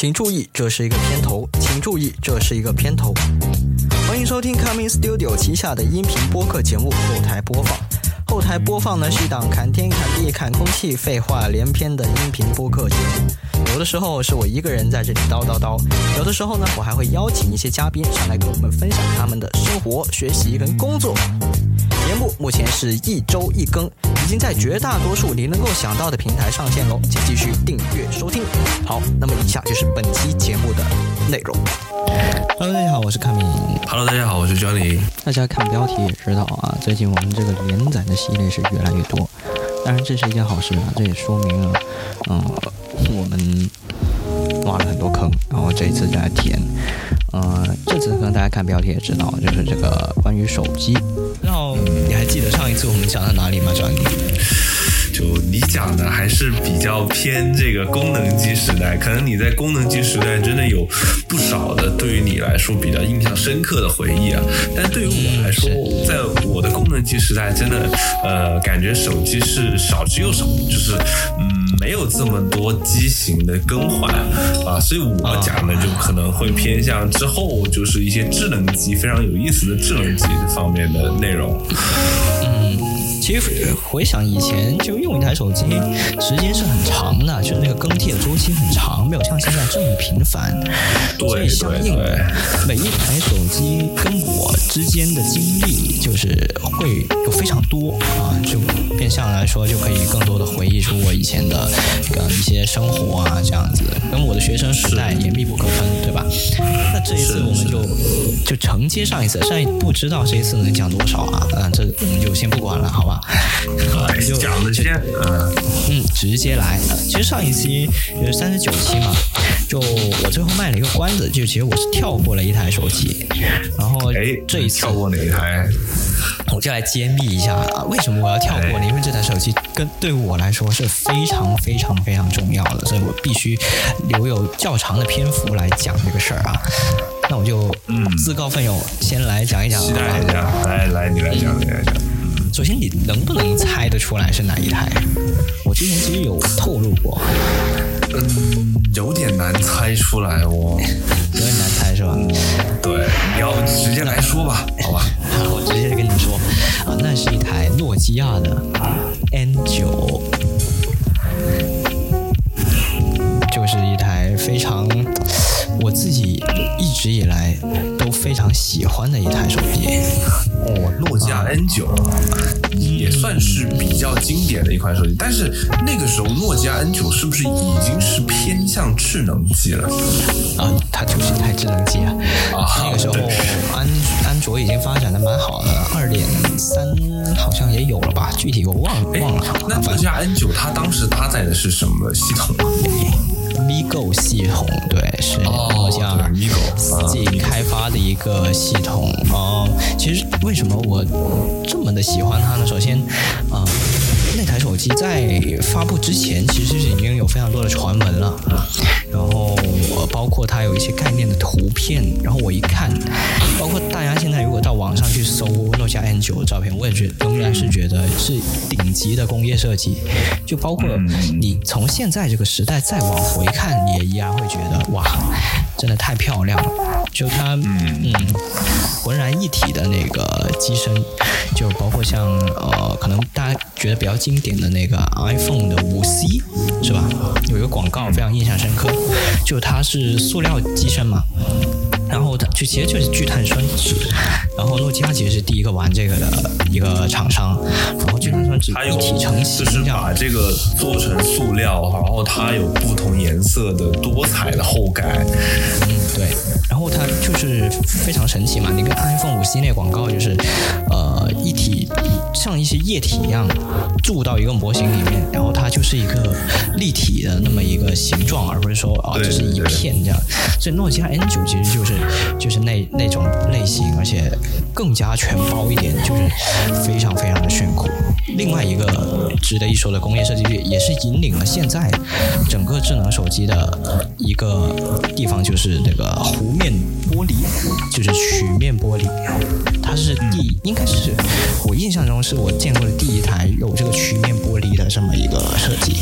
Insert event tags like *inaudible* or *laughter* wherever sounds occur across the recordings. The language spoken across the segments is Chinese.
请注意，这是一个片头。请注意，这是一个片头。欢迎收听 Coming Studio 旗下的音频播客节目《后台播放》。后台播放呢是一档侃天侃地侃空气、废话连篇的音频播客节目。有的时候是我一个人在这里叨叨叨，有的时候呢，我还会邀请一些嘉宾上来跟我们分享他们的生活、学习跟工作。节目目前是一周一更，已经在绝大多数你能够想到的平台上线喽，请继续订阅收听。好，那么以下就是本期节目的内容。Hello，大家好，我是卡米。Hello，大家好，我是 Johnny。大家看标题也知道啊，最近我们这个连载的系列是越来越多，当然这是一件好事啊，这也说明了，嗯，我们挖了很多坑，然后这一次再来填。呃，这次可能大家看标题也知道，就是这个关于手机。然后你还记得上一次我们讲到哪里吗张迪就你讲的还是比较偏这个功能机时代，可能你在功能机时代真的有不少的对于你来说比较印象深刻的回忆啊。但对于我来说，在我的功能机时代，真的呃，感觉手机是少之又少，就是嗯，没有这么多机型的更换啊。所以我讲的就可能会偏向之后就是一些智能机非常有意思的智能机这方面的内容。其实回想以前，就用一台手机时间是很长的，就是那个更替的周期很长，没有像现在这么频繁。所以相应的，每一台手机跟我之间的经历就是会有非常多啊，就变相来说就可以更多的回忆出我以前的呃一些生活啊，这样子跟我的学生时代也密不可分，对吧？那这一次我们就就承接上一次，上一不知道这一次能讲多少啊？嗯，这我们就先不管了，好吧？就讲的先，嗯嗯，直接来。其实上一期就是三十九期嘛，就我最后卖了一个关子，就其实我是跳过了一台手机，然后哎，这一次跳过哪一台？我就来揭秘一下啊，为什么我要跳过呢？因为这台手机跟对我来说是非常非常非常重要的，所以我必须留有较长的篇幅来讲这个事儿啊。那我就嗯自告奋勇先来讲一讲，期待一下，来来你来讲，你来讲。首先，你能不能猜得出来是哪一台？我之前其实有透露过。嗯，有点难猜出来哦。有点难猜是吧？对，你要直接来说吧，好吧？我直接跟你说，啊，那是一台诺基亚的 N 九，就是一台非常我自己一直以来都非常喜欢的一台手机。哦，诺基亚 N 九也算是比较经典的一款手机，但是那个时候诺基亚 N 九是不是已经是偏向智能机了？啊，它就是一台智能机啊！啊，那个时候安安卓已经发展的蛮好的，二点三好像也有了吧？具体我忘忘了。那诺基亚 N 九它当时搭载的是什么系统啊？Migo 系统，对，是诺基亚自己开发的一个系统。哦，其实为什么我这么的喜欢它呢？首先，啊。那台手机在发布之前，其实是已经有非常多的传闻了，然后包括它有一些概念的图片，然后我一看，包括大家现在如果到网上去搜诺基亚 N 九的照片，我也觉仍然是觉得是顶级的工业设计，就包括你从现在这个时代再往回看，也依然会觉得哇，真的太漂亮了，就它嗯浑然一体的那个机身，就包括像呃，可能大家觉得比较。经典的那个 iPhone 的五 C 是吧？有一个广告非常印象深刻，就它是塑料机身嘛。然后它就其实就是聚碳酸酯，然后诺基亚其实是第一个玩这个的一个厂商，然后聚碳酸酯一体成型，就是把这个做成塑料，然后它有不同颜色的多彩的后盖，嗯对，然后它就是非常神奇嘛，你跟 iPhone 五 C 那广告就是呃一体像一些液体一样注到一个模型里面，然后它就是一个立体的那么一个形状，而不是说啊就是一片这样，所以诺基亚 N 九其实就是。就是那那种类型，而且更加全包一点，就是非常非常的炫酷。另外一个值得一说的工业设计，也是引领了现在整个智能手机的一个地方，就是那个弧面玻璃，就是曲面玻璃。它是第，应该是我印象中是我见过的第一台有这个曲面玻璃的这么一个设计。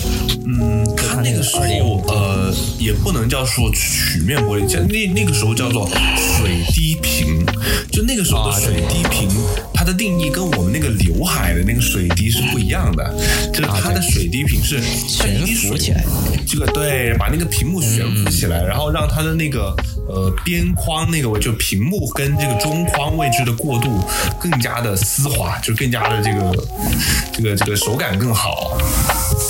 嗯，它那个时候呃，也不能叫说曲面玻璃，叫那那个时候叫做水滴屏，就那个时候的水滴屏，它的定义跟我们那个刘海的那个水滴是不一样的，就是它的水滴屏是悬浮起来，这个对，把那个屏幕悬浮起来，然后让它的那个呃边框那个位，就屏幕跟这个中框位置的过渡更加的丝滑，就更加的这个这个这个手感更好。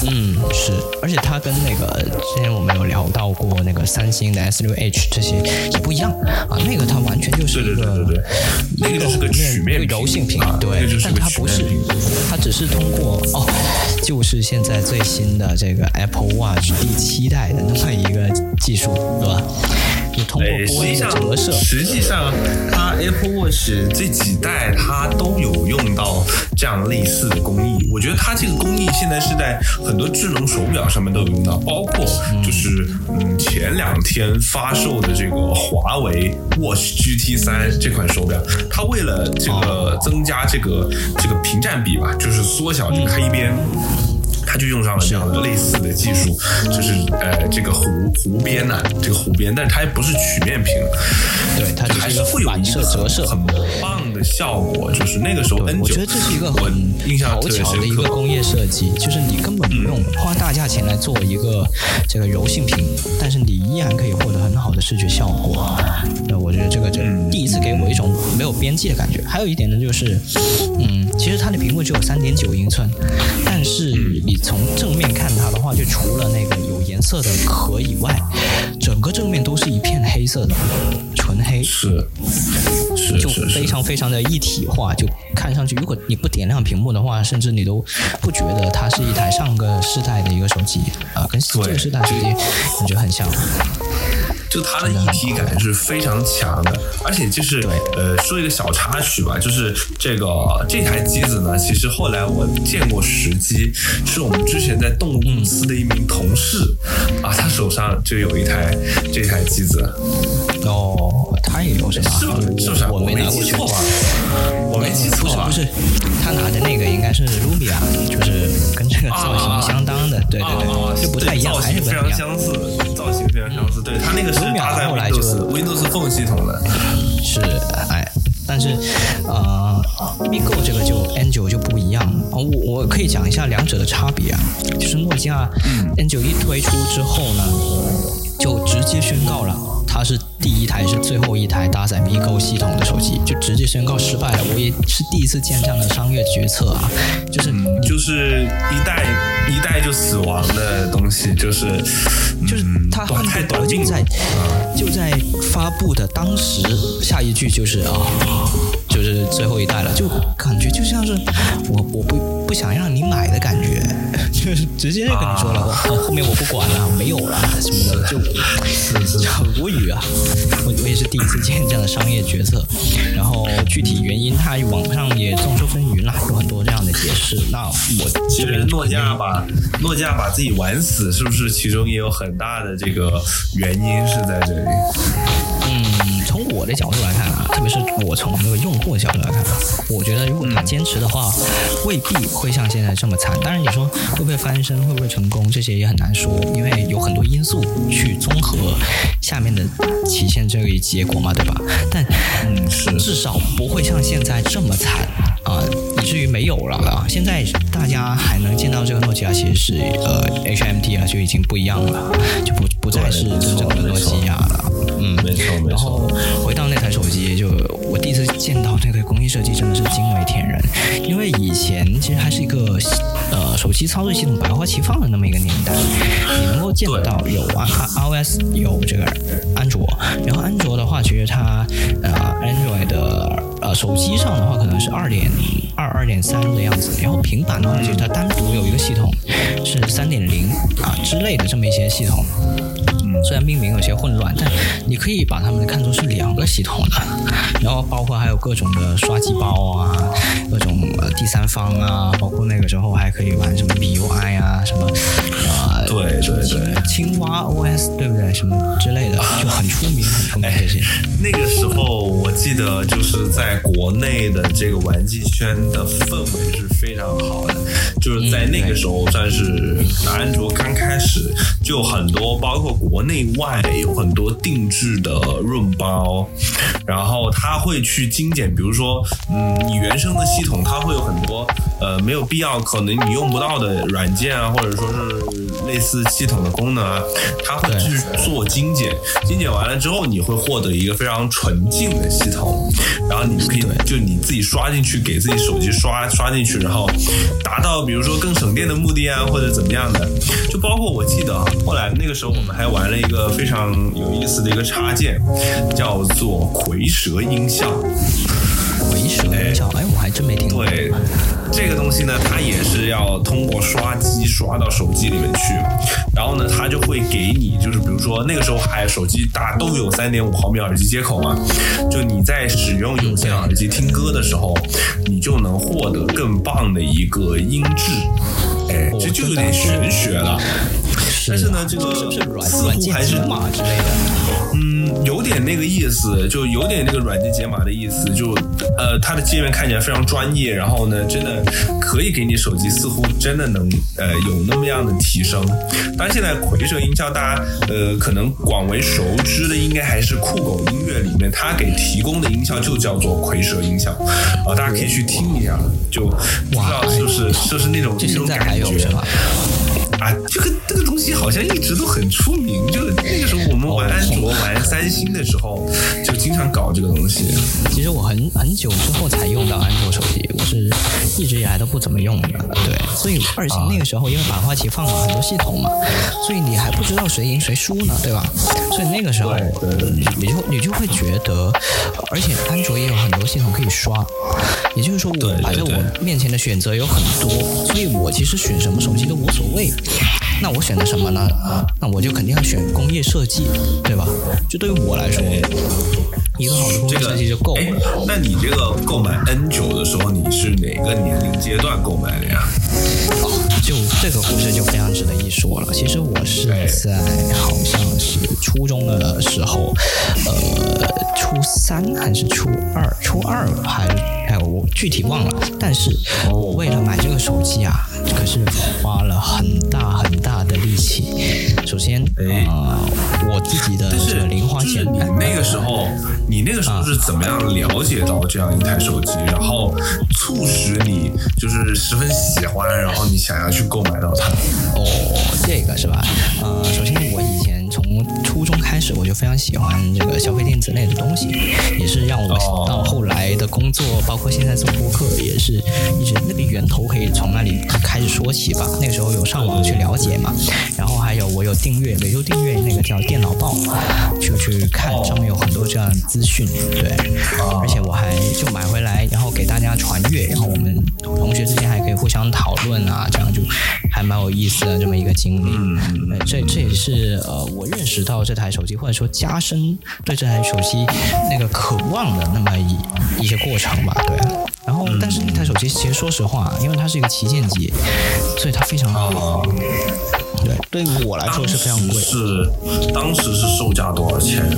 嗯，是，而且它跟那个之前我们有聊到过那个三星的 S 六 H 这些也不一样啊，那个它完全就是一个对对对，那个就是个曲面柔性屏，对，但它不是，它只是通过哦，就是现在最新的这个 Apple Watch 第七代的那么一个技术，对吧？你通过玻璃的折射，实际上它 Apple Watch 这几代它都有用到这样类似的工艺，我觉得它这个工艺现在是在。很多智能手表上面都有用到，包括就是嗯前两天发售的这个华为 Watch GT 三这款手表，它为了这个增加这个这个屏占比吧，就是缩小这个黑边。它就用上了这样的类似的技术，就是呃这个弧弧边呢，这个弧边，但是它不是曲面屏，对，它还是会有反射折射，很棒的效果。就是那个时候 N 九，我觉得这是一个很印象特别巧的一个工业设计，就是你根本不用花大价钱来做一个这个柔性屏，但是你依然可以获得很好的视觉效果。那我觉得这个就第一次给我一种没有边际的感觉。还有一点呢，就是嗯，其实它的屏幕只有三点九英寸，但是你。从正面看它的话，就除了那个有颜色的壳以外，整个正面都是一片黑色的，纯黑，是，是，就非常非常的一体化，就看上去，如果你不点亮屏幕的话，甚至你都不觉得它是一台上个世代的一个手机啊，跟这个世代手机感觉很像。就它的一体感是非常强的，而且就是呃，说一个小插曲吧，就是这个这台机子呢，其实后来我见过实机，是我们之前在动物公司的一名同事啊，他手上就有一台这台机子。哦，他也有是吧？是是不是？我没拿过去。我没记错吧？不是，不是，他拿的那个应该是 Ruby 啊，就是跟这个造型相当的，对对对，就不太一样，还是非常相似，造型非常相似。对他那个是搭载 Windows Windows Phone 系统的，是哎，但是呃，Migo 这个就 N 九就不一样我我可以讲一下两者的差别啊，就是诺基亚 N 九一推出之后呢，就直接宣告了。它是第一台，是最后一台搭载 MiGo 系统的手机，就直接宣告失败了。我也是第一次见这样的商业决策啊，就是就是一代一代就死亡的东西，就是就是它恨不得就在就在发布的当时，下一句就是啊，就是最后一代了，就感觉就像是我我不不想让你买的感觉。*laughs* 就是直接就跟你说了，后面我不管了，没有了什么的，就很无语啊！我我也是第一次见这样的商业决策，然后具体原因，它网上也众说纷纭啦，有很多这样的解释。那我其实诺基亚把诺基亚把自己玩死，是不是其中也有很大的这个原因是在这里？嗯，从我的角度来看啊，特别是我从那个用户的角度来看，我觉得如果他坚持的话，未必会像现在这么惨。当然，你说会不会翻身，会不会成功，这些也很难说，因为有很多因素去综合下面的体现这个结果嘛，对吧？但嗯，是至少不会像现在这么惨啊，以至于没有了啊。现在大家还能见到这个诺基亚，其实是呃 HMT 啊，就已经不一样了，就不不再是真正的诺基亚了。嗯，没错，没错。然后回到那台手机，就我第一次见到那个工艺设计，真的是惊为天人。因为以前其实还是一个呃手机操作系统百花齐放的那么一个年代，你能够见得到有啊 iOS 有这个安卓，然后安卓的话，其实它呃 Android 的呃手机上的话可能是二点二、二点三的样子，然后平板的话，其实它单独有一个系统是三点零啊之类的这么一些系统。虽然命名有些混乱，但你可以把它们看作是两个系统的，然后包括还有各种的刷机包啊，各种第三方啊，包括那个时候还可以玩什么 BUI 啊，什么呃，对对对，青蛙 OS 对不对？什么之类的，就很出名很出名这些。那个时候我记得就是在国内的这个玩具圈的氛围是非常好的，就是在那个时候算是安卓刚开始，就很多包括国。内外有很多定制的润包，然后它会去精简，比如说，嗯，你原生的系统它会有很多呃没有必要，可能你用不到的软件啊，或者说是类似系统的功能啊，它会去做精简，精简完了之后，你会获得一个非常纯净的系统，然后你可以就你自己刷进去，给自己手机刷刷进去，然后达到比如说更省电的目的啊，或者怎么样的，就包括我记得后来那个时候我们还玩了一个非常有意思的一个插件，叫做蝰蛇音效。蝰蛇音效，哎，我还真没听过。对，这个东西呢，它也是要通过刷机刷到手机里面去，然后呢，它就会给你，就是比如说那个时候还手机大家都有三点五毫米耳机接口嘛，就你在使用有线耳机听歌的时候，你就能获得更棒的一个音质。哎，这就有点玄学了。但是呢，这个似乎还是码之类的，嗯，有点那个意思，就有点那个软件解码的意思，就呃，它的界面看起来非常专业，然后呢，真的可以给你手机似乎真的能呃有那么样的提升。当然，现在蝰蛇音效大家呃可能广为熟知的，应该还是酷狗音乐里面它给提供的音效就叫做蝰蛇音效啊，大家可以去听一下，就不知道是不是就是那种那种感觉。啊，这个这个东西好像一直都很出名，就那个时候我们玩安卓、玩三星的时候，就经常搞这个东西。其实我很很久之后才用到安卓手机，我是一直以来都不怎么用的。对，所以而且那个时候因为百花齐放了很多系统嘛，所以你还不知道谁赢谁输呢，对吧？所以那个时候你就你就会觉得，而且安卓也有很多系统可以刷，也就是说我摆在我面前的选择有很多，所以我其实选什么手机都无所谓。那我选择什么呢？那我就肯定要选工业设计，对吧？就对于我来说，一个好的工业设计就够了。那你这个购买 N 九的时候，你是哪个年龄阶段购买的呀？哦，就这个故事就非常值得一说了。其实我是在好像是初中的时候，呃，初三还是初二？初二还哎，我具体忘了。但是我为了买这个手机啊。可是花了很大很大的力气。首先，呃，我自己的这个零花钱。你那个时候，你那个时候是怎么样了解到这样一台手机，然后促使你就是十分喜欢，然后你想要去购买到它？哦，这个是吧？呃，首先我以前。从初中开始，我就非常喜欢这个消费电子类的东西，也是让我到后来的工作，包括现在做播客，也是一直那个源头可以从那里开始说起吧。那个时候有上网去了解嘛，然后还有我有订阅，每周订阅那个叫电脑报，就去看上面有很多这样的资讯，对，而且我还就买回来，然后给大家传阅，然后我们同学之间还可以互相讨论啊，这样就还蛮有意思的这么一个经历。嗯，这这也是呃我。认识到这台手机，或者说加深对这台手机那个渴望的那么一一些过程吧，对。然后，但是那台手机其实说实话，因为它是一个旗舰机，所以它非常贵。对，对于我来说是非常贵。是，当时是售价多少钱？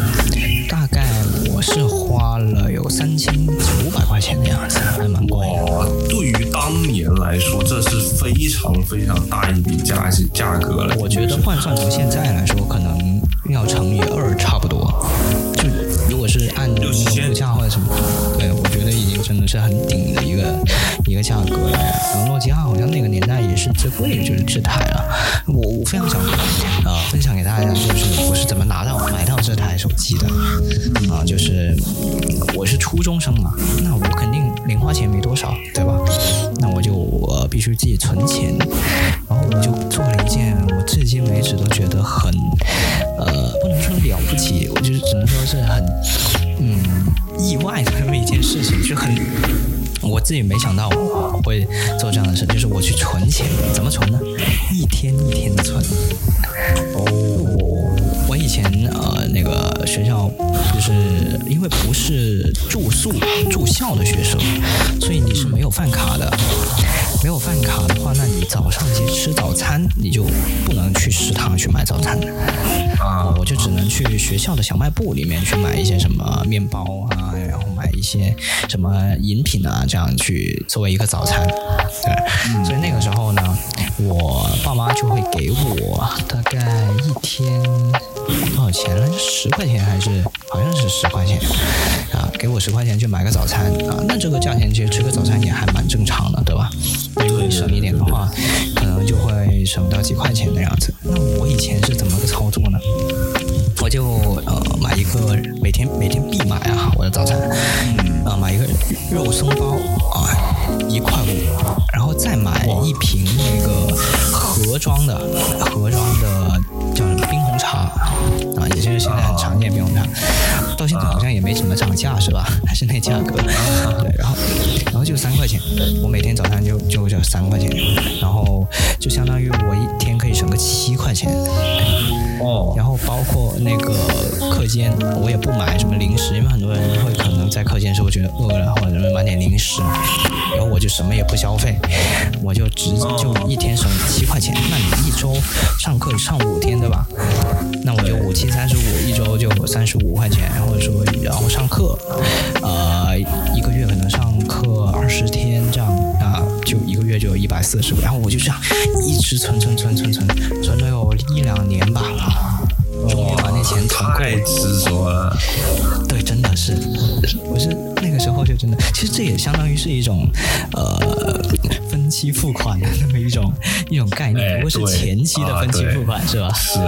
大概我是花了有三千九百块钱的样子，还蛮贵。哇，对于当年来说，这是非常非常大一笔价价格了。我觉得换算成现在来说，可能要乘以二差不多。就如果是按物价或者什么，对，我觉得已经真的是很顶的一个一个价格了。然后诺基亚好像那个年代也是最贵的就是这台了。我我非常想啊分享给大家，就是我是怎么拿到买到这台手机的啊，就是我是初中生嘛，那我肯定零花钱没多少，对吧？那我就我必须自己存钱，然后我就做了一件我至今为止都觉得很呃不能说了不起，我就是只能说是很嗯意外的这么一件事情，就很。我自己没想到我会做这样的事，就是我去存钱，怎么存呢？一天一天的存。哦，我我以前呃那个学校就是因为不是住宿住校的学生，所以你是没有饭卡的。没有饭卡的话，那你早上去吃早餐，你就不能去食堂去买早餐。啊，我就只能去学校的小卖部里面去买一些什么面包啊，然后买一些什么饮品啊，这样去作为一个早餐。对，所以那个时候呢，我爸妈就会给我大概一天钱了？十块钱还是好像是十块钱啊？给我十块钱去买个早餐啊？那这个价钱其实吃个早餐也还蛮正常的，对吧？如果省一点的话，可能就会省到几块钱的样子。那我以前是怎么个操作呢？我就呃买一个每天每天必买啊，我的早餐啊买一个肉松包啊一块五，然后再买一瓶那个盒装的盒装的叫什也就是现在很常见冰红茶，到现在好像也没怎么涨价是吧？*laughs* 还是那价格 *laughs* 对，然后然后就三块钱，我每天早餐就就就三块钱，然后就相当于我一天可以省个七块钱。哦，然后包括那个课间，我也不买什么零食，因为很多人会可能在课间时候觉得饿了，或者买点零食，然后我就什么也不消费，我就直就一天省七块钱。那你一周上课上五天对吧？那我就五七三十五，一周就三十五块钱，或者说然后上课，呃，一个月可能上课二十天这样，啊就一个月就有一百四十，然后我就这样一直存存存存存，存了有一两年吧。终于把那钱存够，太执着了。对，真的是，*laughs* 我是真的，其实这也相当于是一种呃分期付款的那么一种一种概念，不过是前期的分期付款是吧？是，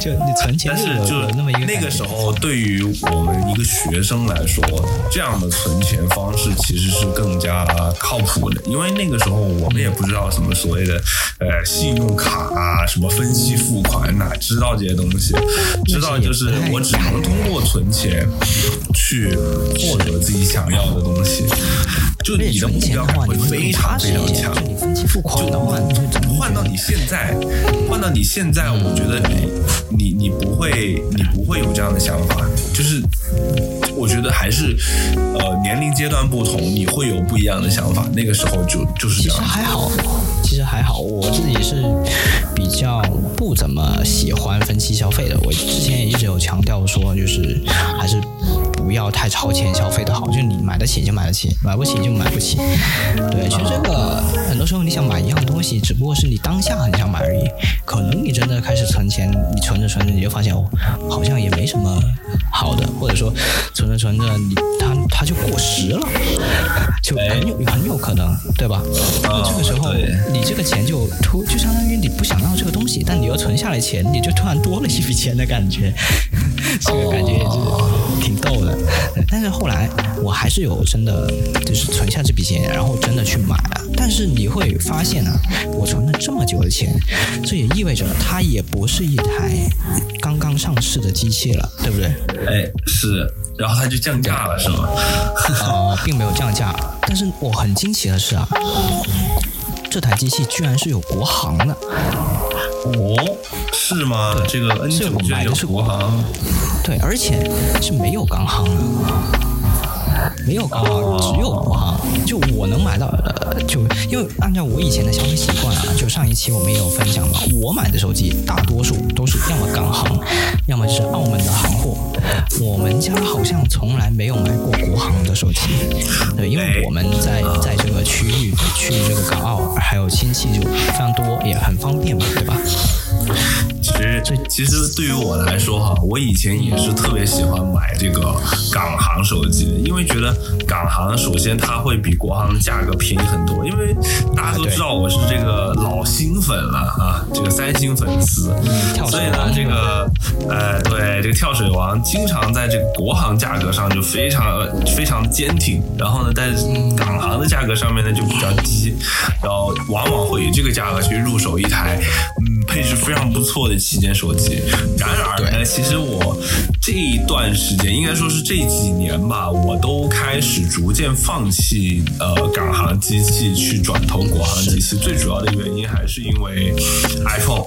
就你存钱是就那么一个那个时候，对于我们一个学生来说，这样的存钱方式其实是更加靠谱的，因为那个时候我们也不知道什么所谓的呃信用卡啊，什么分期付款，哪知道这些东西？知道就是我只能通过存钱去获得自己想要的东西。东西。就你的目标感会非常非常强。就你分期付款的话，换到你现在，换到你现在，我觉得你你你不会你不会有这样的想法。就是我觉得还是呃年龄阶段不同，你会有不一样的想法。那个时候就就是这样。其实还好，其实还好，我自己是比较不怎么喜欢分期消费的。我之前也一直有强。调说，就是还是。不要太超前消费的好，就你买得起就买得起，买不起就买不起。对，其实这个很多时候你想买一样东西，只不过是你当下很想买而已。可能你真的开始存钱，你存着存着你就发现哦，好像也没什么好的，或者说存着存着你它它就过时了，就很有很有可能，对吧？那这个时候你这个钱就突就相当于你不想要这个东西，但你又存下来钱，你就突然多了一笔钱的感觉，*laughs* 这个感觉也是挺逗的。*laughs* 但是后来我还是有真的就是存下这笔钱，然后真的去买了。但是你会发现呢，我存了这么久的钱，这也意味着它也不是一台刚刚上市的机器了，对不对？哎，是。然后它就降价了，是吗？呃，*laughs* 并没有降价。但是我很惊奇的是啊，这台机器居然是有国行的。哦，是吗？这个 N 九买的是国行，对，而且是没有港行的。没有港行，只有国行。就我能买到呃，就因为按照我以前的消费习惯啊，就上一期我们也有分享嘛。我买的手机大多数都是要么港行，要么就是澳门的行货。我们家好像从来没有买过国行的手机，对，因为我们在在这个区域去这个港澳还有亲戚就非常多，也很方便嘛，对吧？其实，其实对于我来说哈，我以前也是特别喜欢买这个港行手机，因为觉得港行首先它会比国行的价格便宜很多，因为大家都知道我是这个老新粉了啊，这个三星粉丝，所以呢，这个呃，对这个跳水王经常在这个国行价格上就非常非常坚挺，然后呢，在港行的价格上面呢就比较低，然后往往会以这个价格去入手一台嗯配置非常不错的。旗舰手机，然而呢，其实我这一段时间，应该说是这几年吧，我都开始逐渐放弃呃港行机器，去转投国行机器。最主要的原因还是因为 iPhone，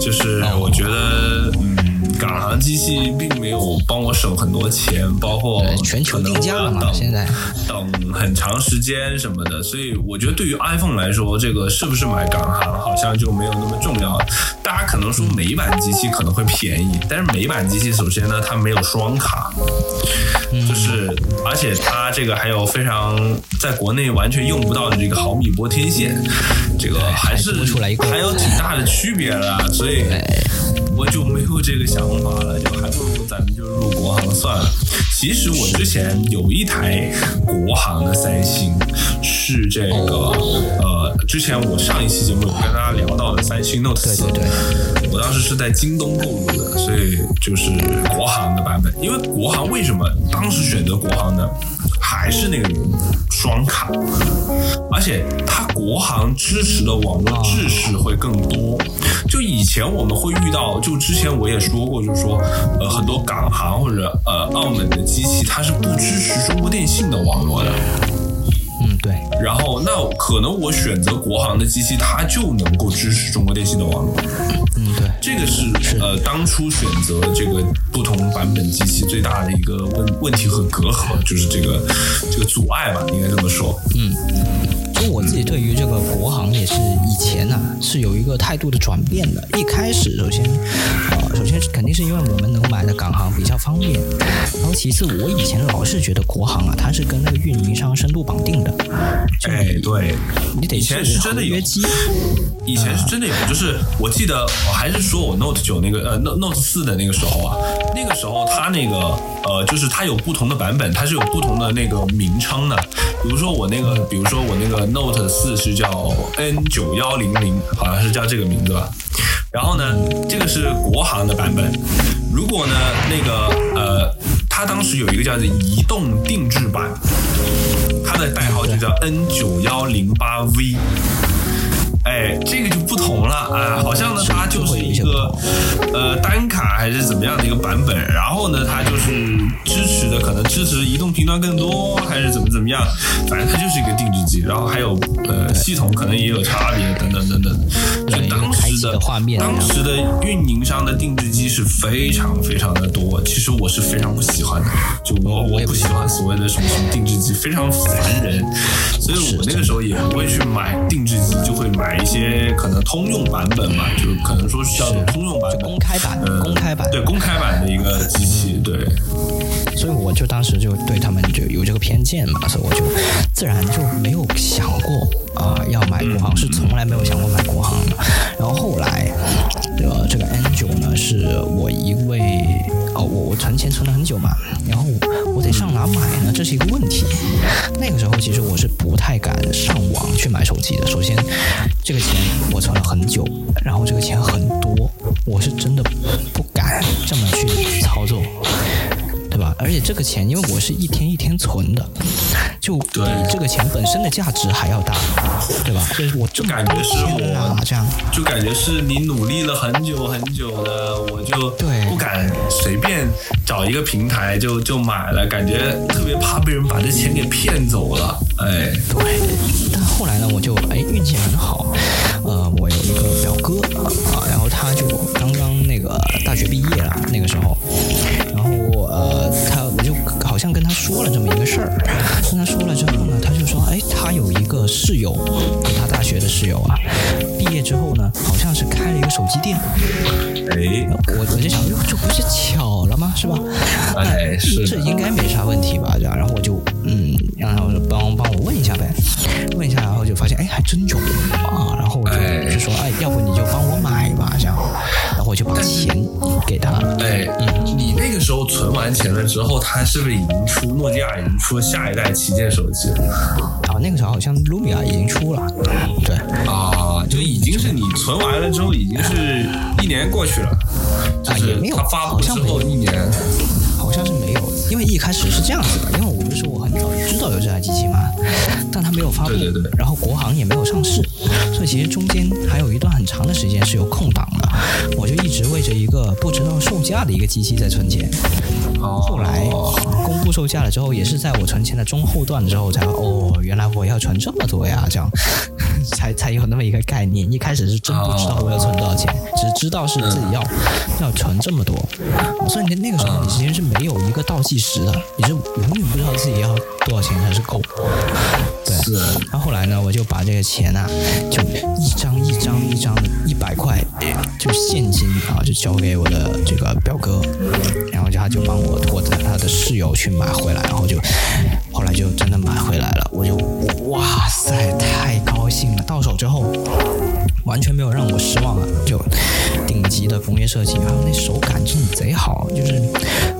就是我觉得嗯。港行机器并没有帮我省很多钱，包括全球定价了嘛，现在等很长时间什么的，所以我觉得对于 iPhone 来说，这个是不是买港行好像就没有那么重要。大家可能说美版机器可能会便宜，但是美版机器首先呢，它没有双卡，就是而且它这个还有非常在国内完全用不到的这个毫米波天线，这个还是还有挺大的区别的，所以。我就没有这个想法了，就还不如咱们就入国行算了。其实我之前有一台国行的三星，是这个呃，之前我上一期节目有跟大家聊到的三星 Note 四，对对对，我当时是在京东购入的，所以就是国行的版本。因为国行为什么当时选择国行呢？还是那个双卡，而且它国行支持的网络制式会更多。就以前我们会遇到，就之前我也说过，就是说，呃，很多港行或者呃澳门的机器，它是不支持中国电信的网络的。嗯，对。然后那可能我选择国行的机器，它就能够支持中国电信的网络。嗯，对。这个是呃当初选择这个不同版本机器最大的一个问问题和隔阂，就是这个这个阻碍吧，应该这么说。嗯。我自己对于这个国行也是以前呢是有一个态度的转变的。一开始，首先，呃，首先肯定是因为我们能买的港行比较方便，然后其次，我以前老是觉得国行啊，它是跟那个运营商深度绑定的。哎，对，你得以前是真的有，以前是真的有，就是我记得我还是说我 Note 九那个呃 Note Note 四的那个时候啊，那个时候它那个呃，就是它有不同的版本，它是有不同的那个名称的。比如说我那个，比如说我那个 Note 四是叫 N 九幺零零，好像是叫这个名字吧。然后呢，这个是国行的版本。如果呢，那个呃，它当时有一个叫做移动定制版，它的代号就叫 N 九幺零八 V。哎，这个就不同了啊，好像呢，它就是一个呃单卡还是怎么样的一个版本，然后呢，它就是支持的可能支持移动频段更多，还是怎么怎么样，反正它就是一个定制机，然后还有呃系统可能也有差别等等等等。就当时的画面，当时的运营商的定制机是非常非常的多，其实我是非常不喜欢的，就我我也不喜欢所谓的什么什么定制机，非常烦人，*laughs* 所以我那个时候也不会去买定制机，就会买。一些可能通用版本嘛，就可能说是叫做通用版本，公开版，公开版，对，公开版的一个机器，对。所以我就当时就对他们就有这个偏见嘛，所以我就自然就没有想过啊要买国行，是从来没有想过买国行的。然后后来的这个 N 九呢，是我一位哦，我我存钱存了很久嘛，然后我得上哪买呢？这是一个问题。那个时候其实我是不太敢上网去买手机的。首先，这个钱我存了很久，然后这个钱很多，我是真的不敢这么去操。而且这个钱，因为我是一天一天存的，就比这个钱本身的价值还要大，对吧？我就感觉是我这样，就感觉是你努力了很久很久的，我就不敢随便找一个平台就就买了，感觉特别怕被人把这钱给骗走了。哎，对。但后来呢，我就哎运气很好，呃，我有一个表哥啊，然后他就刚刚那个大学毕业了，那个时候。然后呃，他我就好像跟他说了这么一个事儿，跟他说了之后呢，他就说，哎，他有一个室友，他大学的室友啊，毕业之后呢，好像是开了一个手机店。哎，我我就想，哟，这不是巧了吗？是吧？哎，是，这应该没啥问题吧？这样，然后我就嗯，然后帮帮我问一下呗，问一下，然后就发现，哎，还真有啊，然后我就就说，哎，要不你就帮我买吧，这样，我就把钱给他了。哎，你那个时候存完。钱了之后，他是不是已经出诺基亚已经出了下一代旗舰手机了？啊，那个时候好像卢米亚已经出了，对啊，就已经是你存完了之后，已经是一年过去了，就是它发布之后一年，好像是没有，因为一开始是这样子的，因为我不是说我很早就知道有这台机器吗，*laughs* 但它没有发布，对对对，然后国行也没有上市，所以其实中间还有一段很长的时间是有空档的，我就一直为着一个不知道售价的一个机器在存钱。后来公布售价了之后，也是在我存钱的中后段之后才哦，原来我要存这么多呀，这样。*laughs* 才才有那么一个概念。一开始是真不知道我要存多少钱，只知道是自己要要存这么多。所以你那个时候你其实是没有一个倒计时的，你是永远不知道自己要多少钱才是够。对，是。然后后来呢，我就把这个钱啊，就一张一张一张的一百块，就现金啊，就交给我的这个表哥，然后就他就帮我。托着他的室友去买回来，然后就后来就真的买回来了，我就哇塞，太高兴了！到手之后，完全没有让我失望啊！就顶级的工业设计，还有那手感真的贼好，就是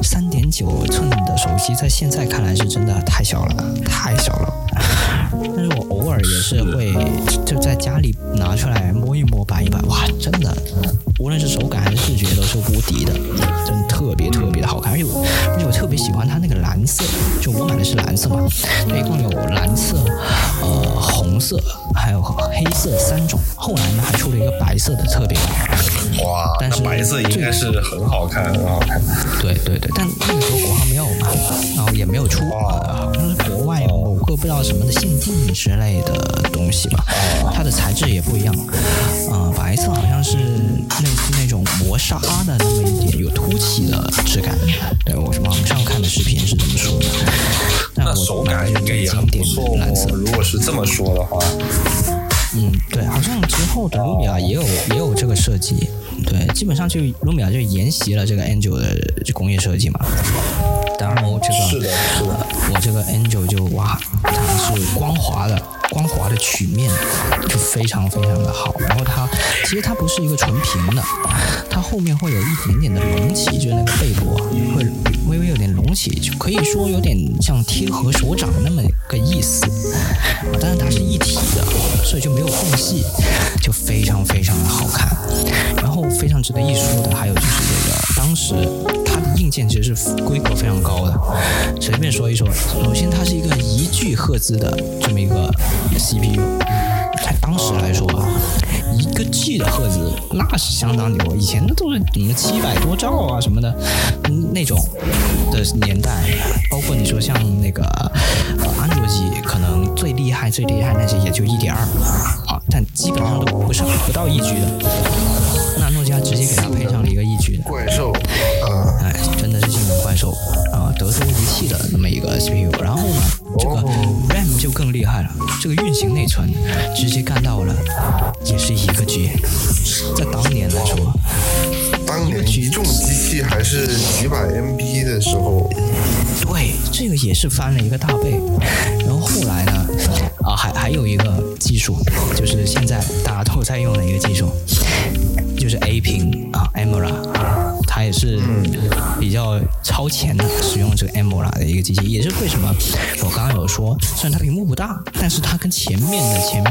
三点九寸的手机，在现在看来是真的太小了，太小了。但是我偶尔也是会就在家里拿出来摸一摸、摆一摆，哇，真的，无论是手感还是视觉都是无敌的，真的特别特别的好看。而且我而且我特别喜欢它那个蓝色，就我买的是蓝色嘛，它一共有蓝色、呃红色还有黑色三种。后来呢还出了一个白色的特别版，哇，但是白色应该是很好看，很好看。对对对，但那个时候国行没有嘛，然后也没有出，不知道什么的限定之类的东西吧。它的材质也不一样，啊，白色好像是类似那种磨砂的那么一点有凸起的质感。对我网上看的视频是这么说的。那手感应该也很不错。如果是这么说的话。嗯，对，好像之后的卢米亚也有也有这个设计，对，基本上就卢米亚就沿袭了这个 Angel 的工业设计嘛。然后这个，是的，是的，我这个 Angel 就哇，它是光滑的。光滑的曲面就非常非常的好，然后它其实它不是一个纯平的，它后面会有一点点的隆起，就是那个背部啊会微微有点隆起，就可以说有点像贴合手掌那么个意思，但是它是一体的，所以就没有缝隙，就非常非常的好看。然后非常值得一说的还有就是这个当时它的硬件其实是规格非常高的，随便说一说，首先它是一个一 G 赫兹的这么一个。CPU，在当时来说啊，一个 G 的赫兹那是相当牛。以前的都是什么七百多兆啊什么的，那种的年代。包括你说像那个呃安卓机，可能最厉害最厉害那些也就一点二啊，但基本上都不是不到一 G 的。那诺基亚直接给它配上了一个一 G 的怪兽，哎，真的是性能怪兽啊，德州仪器的那么一个 CPU。然后呢，这个 RAM 就更厉害了。这个运行内存直接干到了，也是一个 G，在当年来说，当年一众机器还是几百 MB 的时候，对，这个也是翻了一个大倍。然后后来呢，啊，还还有一个技术，就是现在大家都在用的一个技术，就是 A 屏啊，AMOLED。它也是比较超前的，使用这个 AMOLED 的一个机器，也是为什么我刚刚有说，虽然它屏幕不大，但是它跟前面的前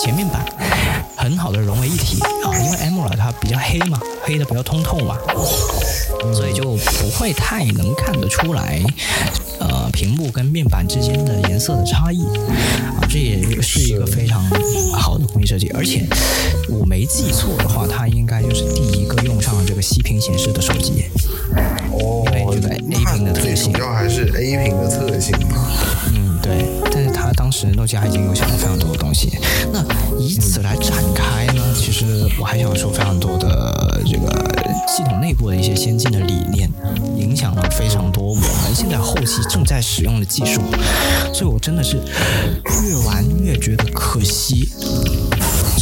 前面板很好的融为一体。啊，因为 AMOLED 它比较黑嘛，黑的比较通透嘛，所以就不会太能看得出来。呃，屏幕跟面板之间的颜色的差异，啊，这也是一个非常好的工艺设计。而且我没记错的话，它应该就是第一个用上了这个息屏显示的手机。哦，因为这个 A 屏的特性，主要还是 A 屏的特性。嗯，对。但是他当时诺基亚已经有想了非常多的东西。那以此来展开呢，其实我还想说非常多的这个系统内部的一些先进的理念，影响了非常多我们现在后期。正在使用的技术，所以我真的是越玩越觉得可惜。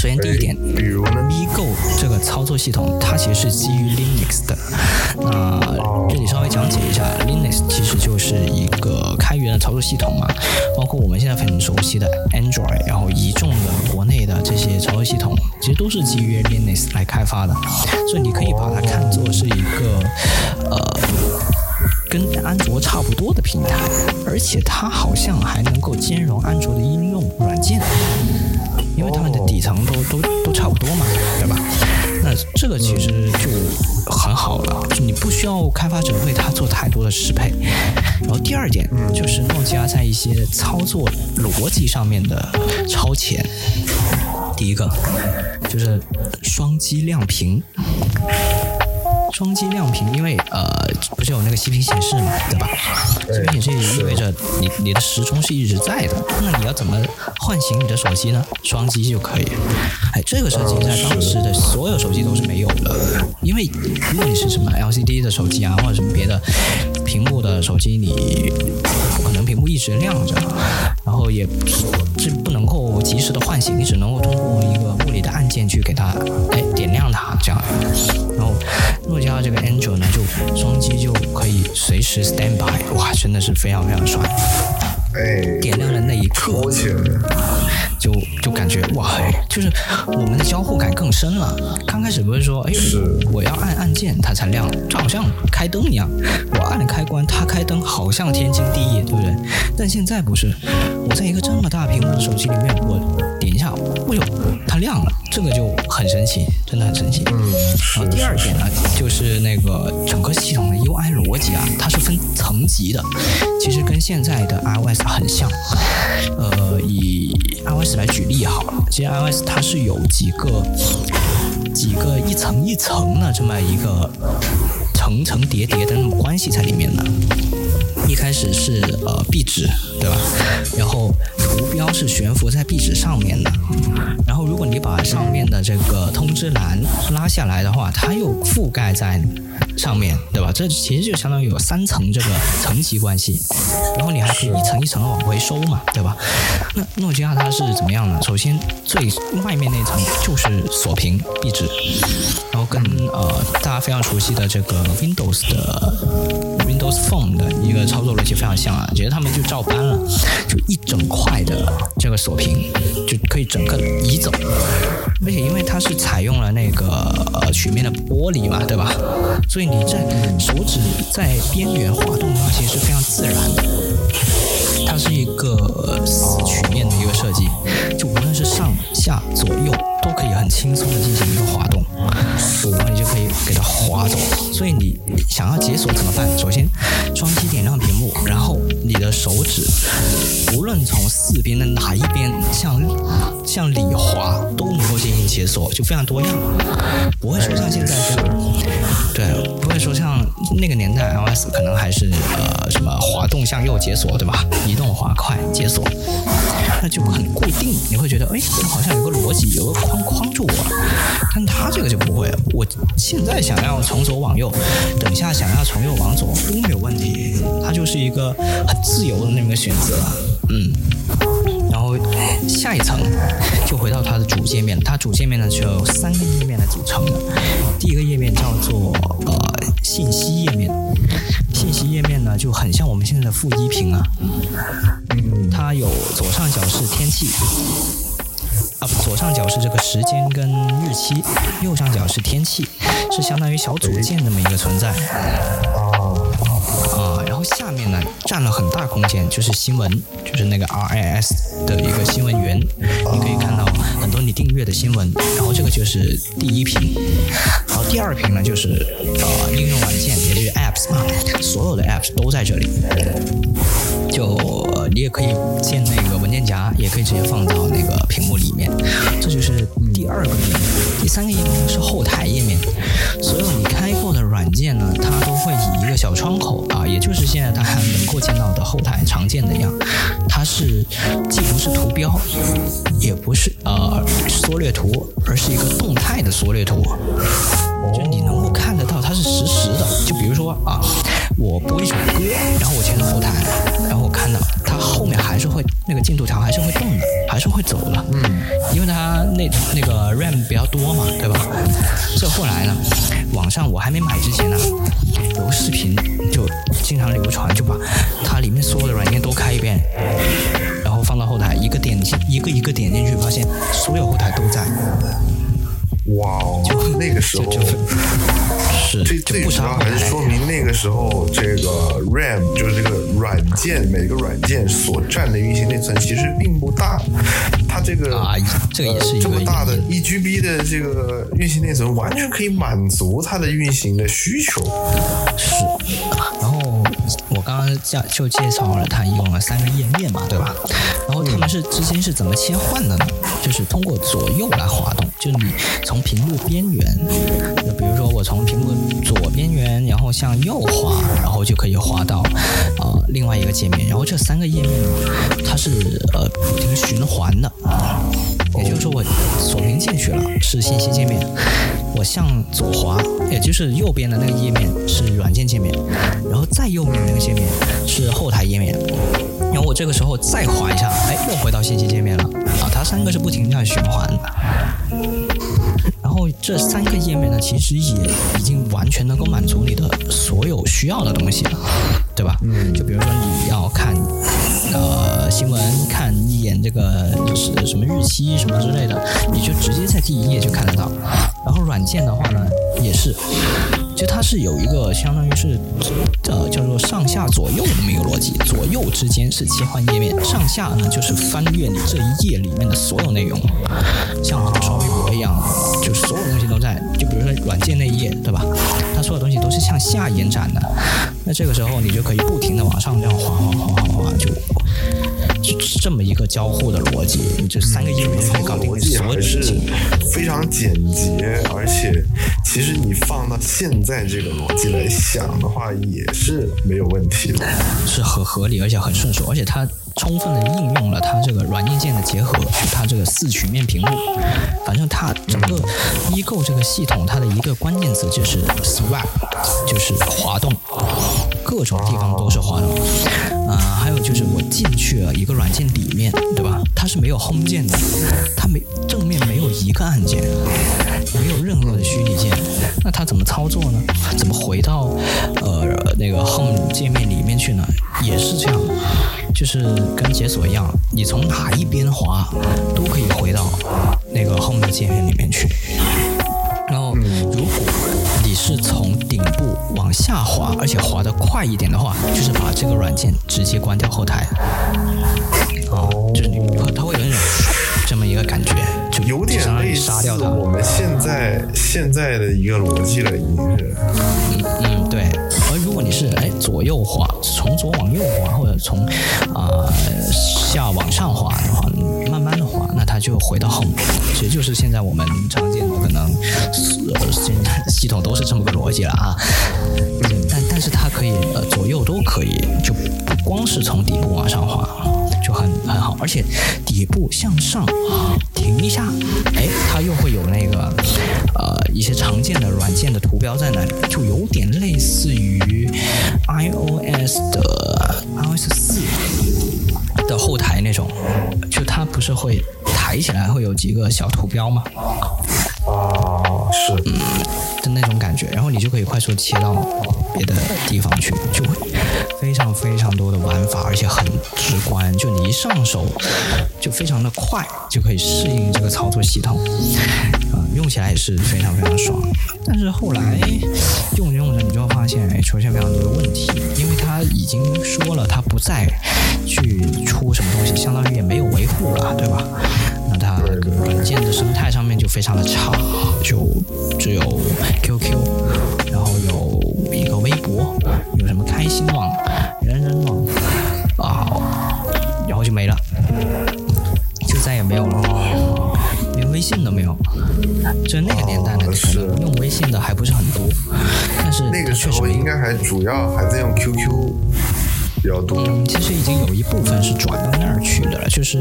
首先第一点，比如呢，MiGo 这个操作系统，它其实是基于 Linux 的。那这里稍微讲解一下，Linux 其实就是一个开源的操作系统嘛，包括我们现在很熟悉的 Android，然后一众的国内的这些操作系统，其实都是基于 Linux 来开发的。所以你可以把它看作是一个呃。跟安卓差不多的平台，而且它好像还能够兼容安卓的应用软件，因为他们的底层都都都差不多嘛，对吧？那这个其实就很好了，你不需要开发者为它做太多的适配。然后第二点就是诺基亚在一些操作逻辑上面的超前。第一个就是双击亮屏。双击亮屏，因为呃，不是有那个息屏显示嘛，对吧？息屏显示也意味着你你的时钟是一直在的。那你要怎么唤醒你的手机呢？双击就可以。哎，这个设计在当时的所有手机都是没有的，因为如果你是什么 LCD 的手机啊，或者什么别的屏幕的手机，你不可能屏幕一直亮着，然后也是不能够及时的唤醒，你只能够通过一个的按键去给它哎点亮它这样。然后诺基亚这个 Android 呢，就双击就可以随时 stand by，哇，真的是非常非常帅。哎，点亮的那一刻，就就感觉哇，就是我们的交互感更深了。刚开始不是说，哎，我要按按键它才亮，就好像开灯一样，我按开关它开灯，好像天经地义，对不对？但现在不是，我在一个这么大屏幕的手机里面，我点一下，哎呦，它亮了，这个就很神奇，真的很神奇。嗯，好，第二点呢，就是那个整个系统的 UI 逻辑啊，它是分层级的，其实跟现在的 iOS 很像。呃，以 iOS 来举例好了，其实 iOS 它是有几个几个一层一层的这么一个层层叠叠的那种关系在里面的。一开始是呃壁纸，对吧？然后图标是悬浮在壁纸上面的。然后如果你把上面的这个通知栏拉下来的话，它又覆盖在上面对吧？这其实就相当于有三层这个层级关系。然后你还可以一层一层的往回收嘛，对吧？那诺基亚它是怎么样呢？首先最外面那层就是锁屏壁纸，然后跟呃大家非常熟悉的这个 Windows 的 Windows Phone 的一个操作逻辑非常像啊，觉得他们就照搬了，就一整块的这个锁屏就可以整个移走，而且因为它是采用了那个呃曲面的玻璃嘛，对吧？所以你在手指在边缘滑动的话，其实是非常自然的。它是一个四曲面的一个设计，就无论是上下左右都可以很轻松的进行一个滑动，然后你就可以给它滑走。所以你想要解锁怎么办？首先双击点亮屏幕，然后你的手指无论从四边的哪一边向向里滑，都能够进行解锁，就非常多样，不会说像现在这样，对，不会说像那个年代 iOS 可能还是呃什么滑动向右解锁，对吧？移动滑块解锁，那就很固定，你会觉得哎，好像有个逻辑，有个框框住我。但它这个就不会，我现在想要从左往右，等一下想要从右往左都没有问题，它就是一个很自由的那么个选择，嗯。然后下一层就回到它的主界面，它主界面呢就有三个页面来组成的。第一个页面叫做呃信息页面，信息页面呢就很像我们现在的负一屏啊，它有左上角是天气。啊，左上角是这个时间跟日期，右上角是天气，是相当于小组件这么一个存在。啊，然后下面呢占了很大空间，就是新闻，就是那个 RIS 的一个新闻源，你可以看到很多你订阅的新闻。然后这个就是第一屏，然后第二屏呢就是呃应用软件，也就是 Apps 嘛，所有的 Apps 都在这里。就你也可以建那个文件夹，也可以直接放到那个屏幕里面。这就是第二个页面，第三个页面。是后台页面。所有你开过的软件呢，它都会以一个小窗口啊，也就是现在大家能够见到的后台常见的样，它是既不是图标，也不是呃缩略图，而是一个动态的缩略图。就你能够看得到它是实时的。就比如说啊，我播一首歌，然后我切到后台，然后我看到它后面还是会那个进度条还是会动的，还是会走的。嗯，因为它那那个 RAM 比较多嘛，对吧？这后来呢，网上我还没买之前呢，有个视频就经常流传，就把它里面所有的软件都开一遍，然后放到后台，一个点进一个一个点进去，发现所有后台都在。哇哦！就那个时候，是这最主要还是说明那个时候这个 RAM 就是这个软件每个软件所占的运行内存其实并不大，它这个啊，这个也是这么大的一 GB 的这个运行内存完全可以满足它的运行的需求。是，我刚刚介就介绍了它用了三个页面嘛，对吧？然后它们是之间是怎么切换的呢？就是通过左右来滑动，就你从屏幕边缘，就比如说我从屏幕左边缘，然后向右滑，然后就可以滑到呃另外一个界面。然后这三个页面它是呃不停循环的，也就是说我锁屏进去了是信息界面，我向左滑，也就是右边的那个页面是软件界面，然后再右面那个界面是后台页面。然后我这个时候再滑一下，哎，又回到信息界面了啊！它三个是不停在循环的。然后这三个页面呢，其实也已经完全能够满足你的所有需要的东西了，对吧？嗯。就比如说你要看呃新闻，看一眼这个就是什么日期什么之类的，你就直接在第一页就看得到。然后软件的话呢，也是。其实它是有一个相当于是，呃，叫做上下左右的这么一个逻辑，左右之间是切换页面，上下呢就是翻阅你这一页里面的所有内容，像刷微博一样，就所有东西都在。就比如说软件那一页，对吧？它所有东西都是向下延展的，那这个时候你就可以不停的往上这样滑滑滑滑滑，就。这么一个交互的逻辑，这三个页面可以搞定所有的事情，非常简洁，而且其实你放到现在这个逻辑来想的话，也是没有问题的，是很合理，而且很顺手，而且它充分的应用了它这个软硬件的结合，它这个四曲面屏幕，反正它整个一购这个系统，它的一个关键词就是 swipe，就是滑动。各种地方都是滑动，啊，还有就是我进去了一个软件里面，对吧？它是没有 home 键的，它没正面没有一个按键，没有任何的虚拟键，那它怎么操作呢？怎么回到呃那个 home 界面里面去呢？也是这样，就是跟解锁一样，你从哪一边滑都可以回到那个 home 的界面里面去。然后如果你是从顶部往下滑，而且滑得快一点的话，就是把这个软件直接关掉后台。哦，就是你它会有那种这么一个感觉，就有点类似我们现在现在的一个逻辑了，已经是。嗯嗯，对。而如果你是哎左右滑，从左往右滑，或者从啊下往上滑的话，就回到后面。其实就是现在我们常见的可能呃现在系统都是这么个逻辑了啊。但但是它可以呃左右都可以，就不光是从底部往上滑，就很很好。而且底部向上停一下，哎，它又会有那个呃一些常见的软件的图标在那里，就有点类似。于 iOS 的 iOS 四的后台那种，就它不是会抬起来会有几个小图标嘛？啊，是，嗯，的那种感觉，然后你就可以快速切到别的地方去，就会非常非常多的玩法，而且很直观，就你一上手就非常的快，就可以适应这个操作系统。啊用起来也是非常非常爽，但是后来用着用着，你就会发现，哎，出现非常多的问题，因为它已经说了，它不再去出什么东西，相当于也没有维护了，对吧？那它软件的生态上面就非常的差，就只有 QQ，然后有一个微博，有什么开心网、人人网啊，然后就没了，就再也没有了。连微信都没有，就那个年代呢，可能用微信的还不是很多，但是那个时候应该还主要还在用 QQ 比较多。嗯，其实已经有一部分是转到那儿去的了，就是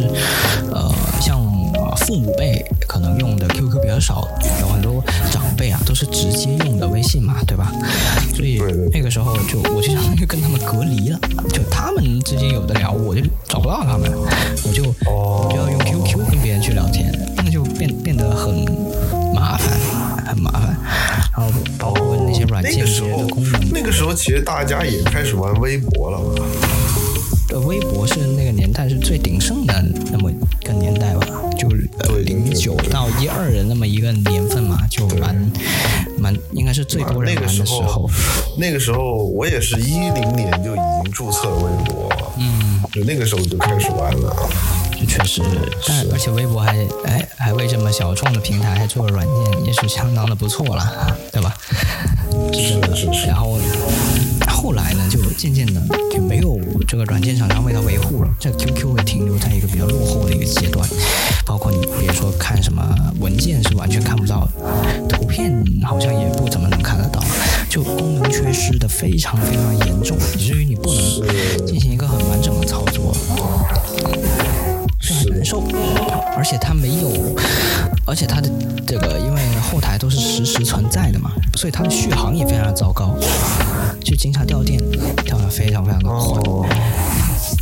呃，像父母辈可能用的 QQ 比较少，有很多长辈啊都是直接用的微信嘛，对吧？所以那个时候就我就相当于跟他们隔离了，就他们之间有的聊，我就找不到他们，我就就要用 QQ 跟别人去聊天。那就变变得很麻烦，很麻烦，然后包括那些软件的功能。那个时候其实大家也开始玩微博了。呃，微博是那个年代是最鼎盛的那么零九到一二的那么一个年份嘛，就蛮蛮应该是最多人玩的时候。那个时候我也是一零年就已经注册微博，嗯，就那个时候就开始玩了。这确实，但而且微博还哎还为这么小众的平台还做了软件，也是相当的不错了，对吧？是是是。然后渐渐的就没有这个软件厂商为它维护了，这 QQ 会停留在一个比较落后的一个阶段。包括你比如说看什么文件是完全看不到的，图片好像也不怎么能看得到，就功能缺失的非常非常严重，以至于你不能进行一个很完整的操作。很难受，而且它没有，而且它的这个因为后台都是实时存在的嘛，所以它的续航也非常的糟糕，就经常掉电，掉的非常非常的快，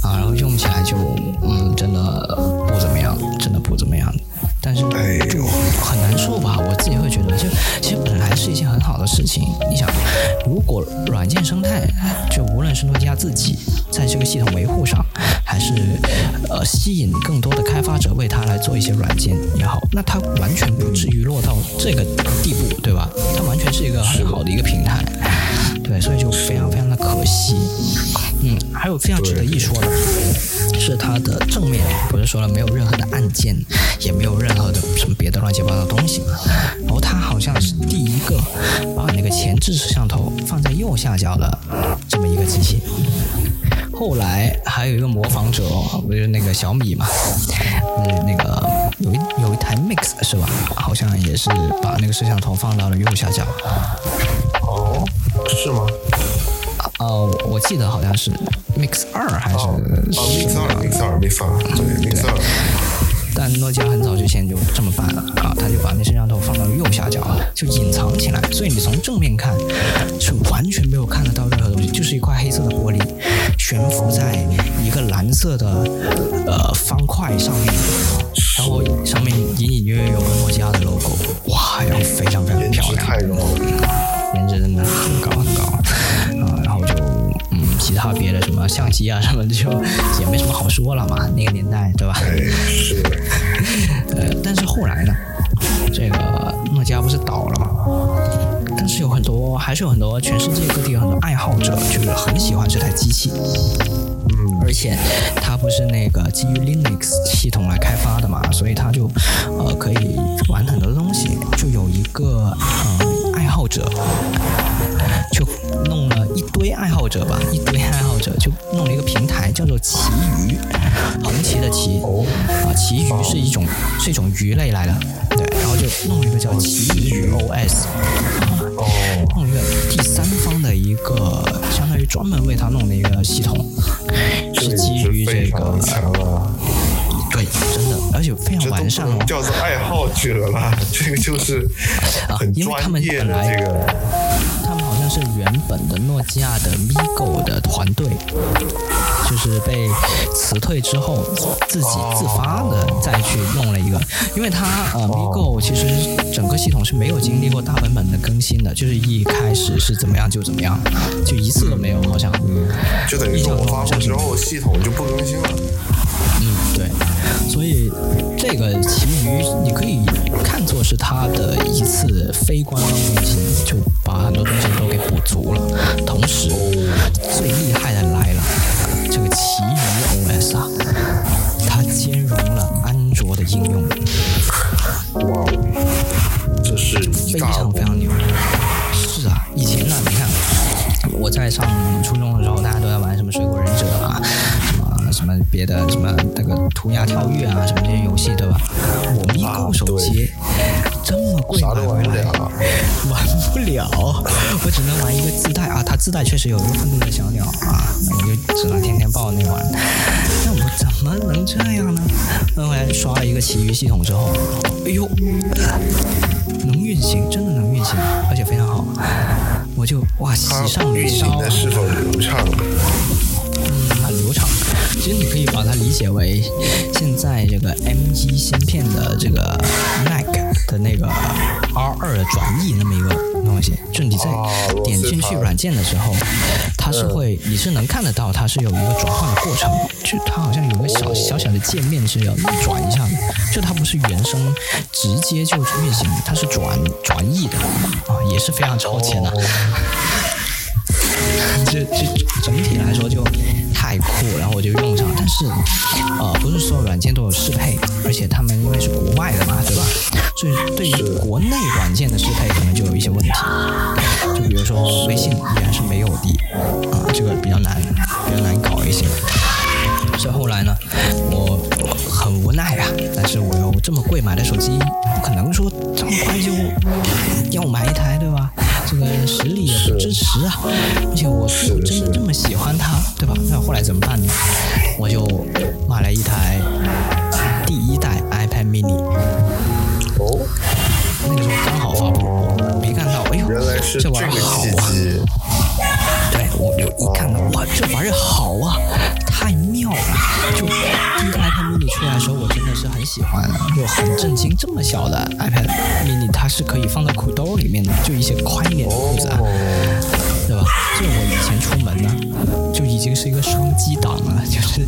啊，然后用起来就嗯，真的不怎么样，真的不怎么样。但是就很难受吧？我自己会觉得，就其实本来是一件很好的事情。你想，如果软件生态，就无论是诺基亚自己在这个系统维护上，还是呃吸引更多的开发者为它来做一些软件也好，那它完全不至于落到这个地步，对吧？它完全是一个很好的一个平台。对，所以就非常非常的可惜。嗯，还有非常值得一说的，是它的正面，不是说了没有任何的按键，也没有任何的什么别的乱七八糟东西嘛。然后它好像是第一个把那个前置摄像头放在右下角的这么一个机器。后来还有一个模仿者，不是那个小米嘛？嗯，那个有一有一台 Mix 是吧？好像也是把那个摄像头放到了右下角。哦，是吗？哦，我记得好像是 Mix 二还是？哦，Mix 二，Mix 二，Mix 二，对，Mix 二。但诺基亚很早之前就这么办了啊，他就把那摄像头放到右下角，就隐藏起来，所以你从正面看是完全没有看得到任何东西，就是一块黑色的玻璃悬浮在一个蓝色的呃方块上面，然后上面隐隐约约有个诺基亚的 logo，哇，然后非常非常漂亮，太高了。颜值真的很高很高其他别的什么相机啊什么就也没什么好说了嘛，那个年代对吧？是。*laughs* 呃，但是后来呢，这个诺基亚不是倒了吗？但是有很多，还是有很多全世界各地有很多爱好者，就是很喜欢这台机器。嗯。而且它不是那个基于 Linux 系统来开发的嘛，所以它就呃可以玩很多东西，就有一个呃。爱好者。就弄了一堆爱好者吧，一堆爱好者就弄了一个平台，叫做奇鱼，横旗的旗，啊，奇鱼是一种是一种鱼类来的，对，然后就弄了一个叫奇鱼 OS，弄一个第三方的一个，相当于专门为他弄的一个系统，是基于这个。对，真的，而且非常完善哦。叫做爱好者了，*laughs* 这个就是很专业的这个。他们好像是原本的诺基亚的 Migo 的团队，就是被辞退之后自己自发的再去弄了一个，因为他呃 Migo 其实整个系统是没有经历过大版本的更新的，就是一开始是怎么样就怎么样，就一次都没有，好像。嗯。就等于说我发布之后系统就不更新了。嗯，对。所以，这个其余你可以看作是它的一次非官方更新，就把很多东西都给补足了。同时，最厉害的来了，这个其余 OS 啊，它兼容了安卓的应用。哇，这是非常非常牛。是啊，以前呢，你看我在上初中的时候，大家都在玩什么水果忍者别的什么那个涂鸦跳跃啊，什么这些游戏对吧？我咪咕手机这么贵买回来，*laughs* 玩不了，我只能玩一个自带啊，它自带确实有一个愤怒的小鸟啊，那我就只能天天抱那玩。那我怎么能这样呢？那后来刷了一个奇鱼系统之后，哎呦，能运行，真的能运行，而且非常好，我就哇喜上眉梢。运行的是否流畅？其实你可以把它理解为，现在这个 M1 芯片的这个 Mac 的那个 R2 的转译那么一个东西，就你在点进去软件的时候，它是会，你是能看得到它是有一个转换的过程，就它好像有个小小小的界面是要转一下的，就它不是原生直接就运行，它是转转译的，啊，也是非常超前的。这这整体来说就太酷，然后我就用上。但是，呃，不是所有软件都有适配，而且他们因为是国外的嘛，对吧？所以对于国内软件的适配可能就有一些问题。就比如说微信依然是没有的，啊，这个比较难，比较难搞一些。所以后来呢，我很无奈啊，但是我又这么贵买的手机，不可能说这么快就要买一台，对吧？这个实力也不支持啊，而且我又真的这么喜欢它，对吧？那后来怎么办呢？我就买了一台第一代 iPad mini。哦，那个时候刚好发布，没看到，哎呦，这玩意儿好啊！对，我就一看到，哇，这玩意儿好啊，太妙了！就第一个 iPad mini 出来的时候，我真的是很喜。欢了，就很震惊，这么小的 iPad mini 它是可以放在裤兜里面的，就一些宽一点的裤子啊，对吧？就我以前出门呢，就已经是一个双击档了，就是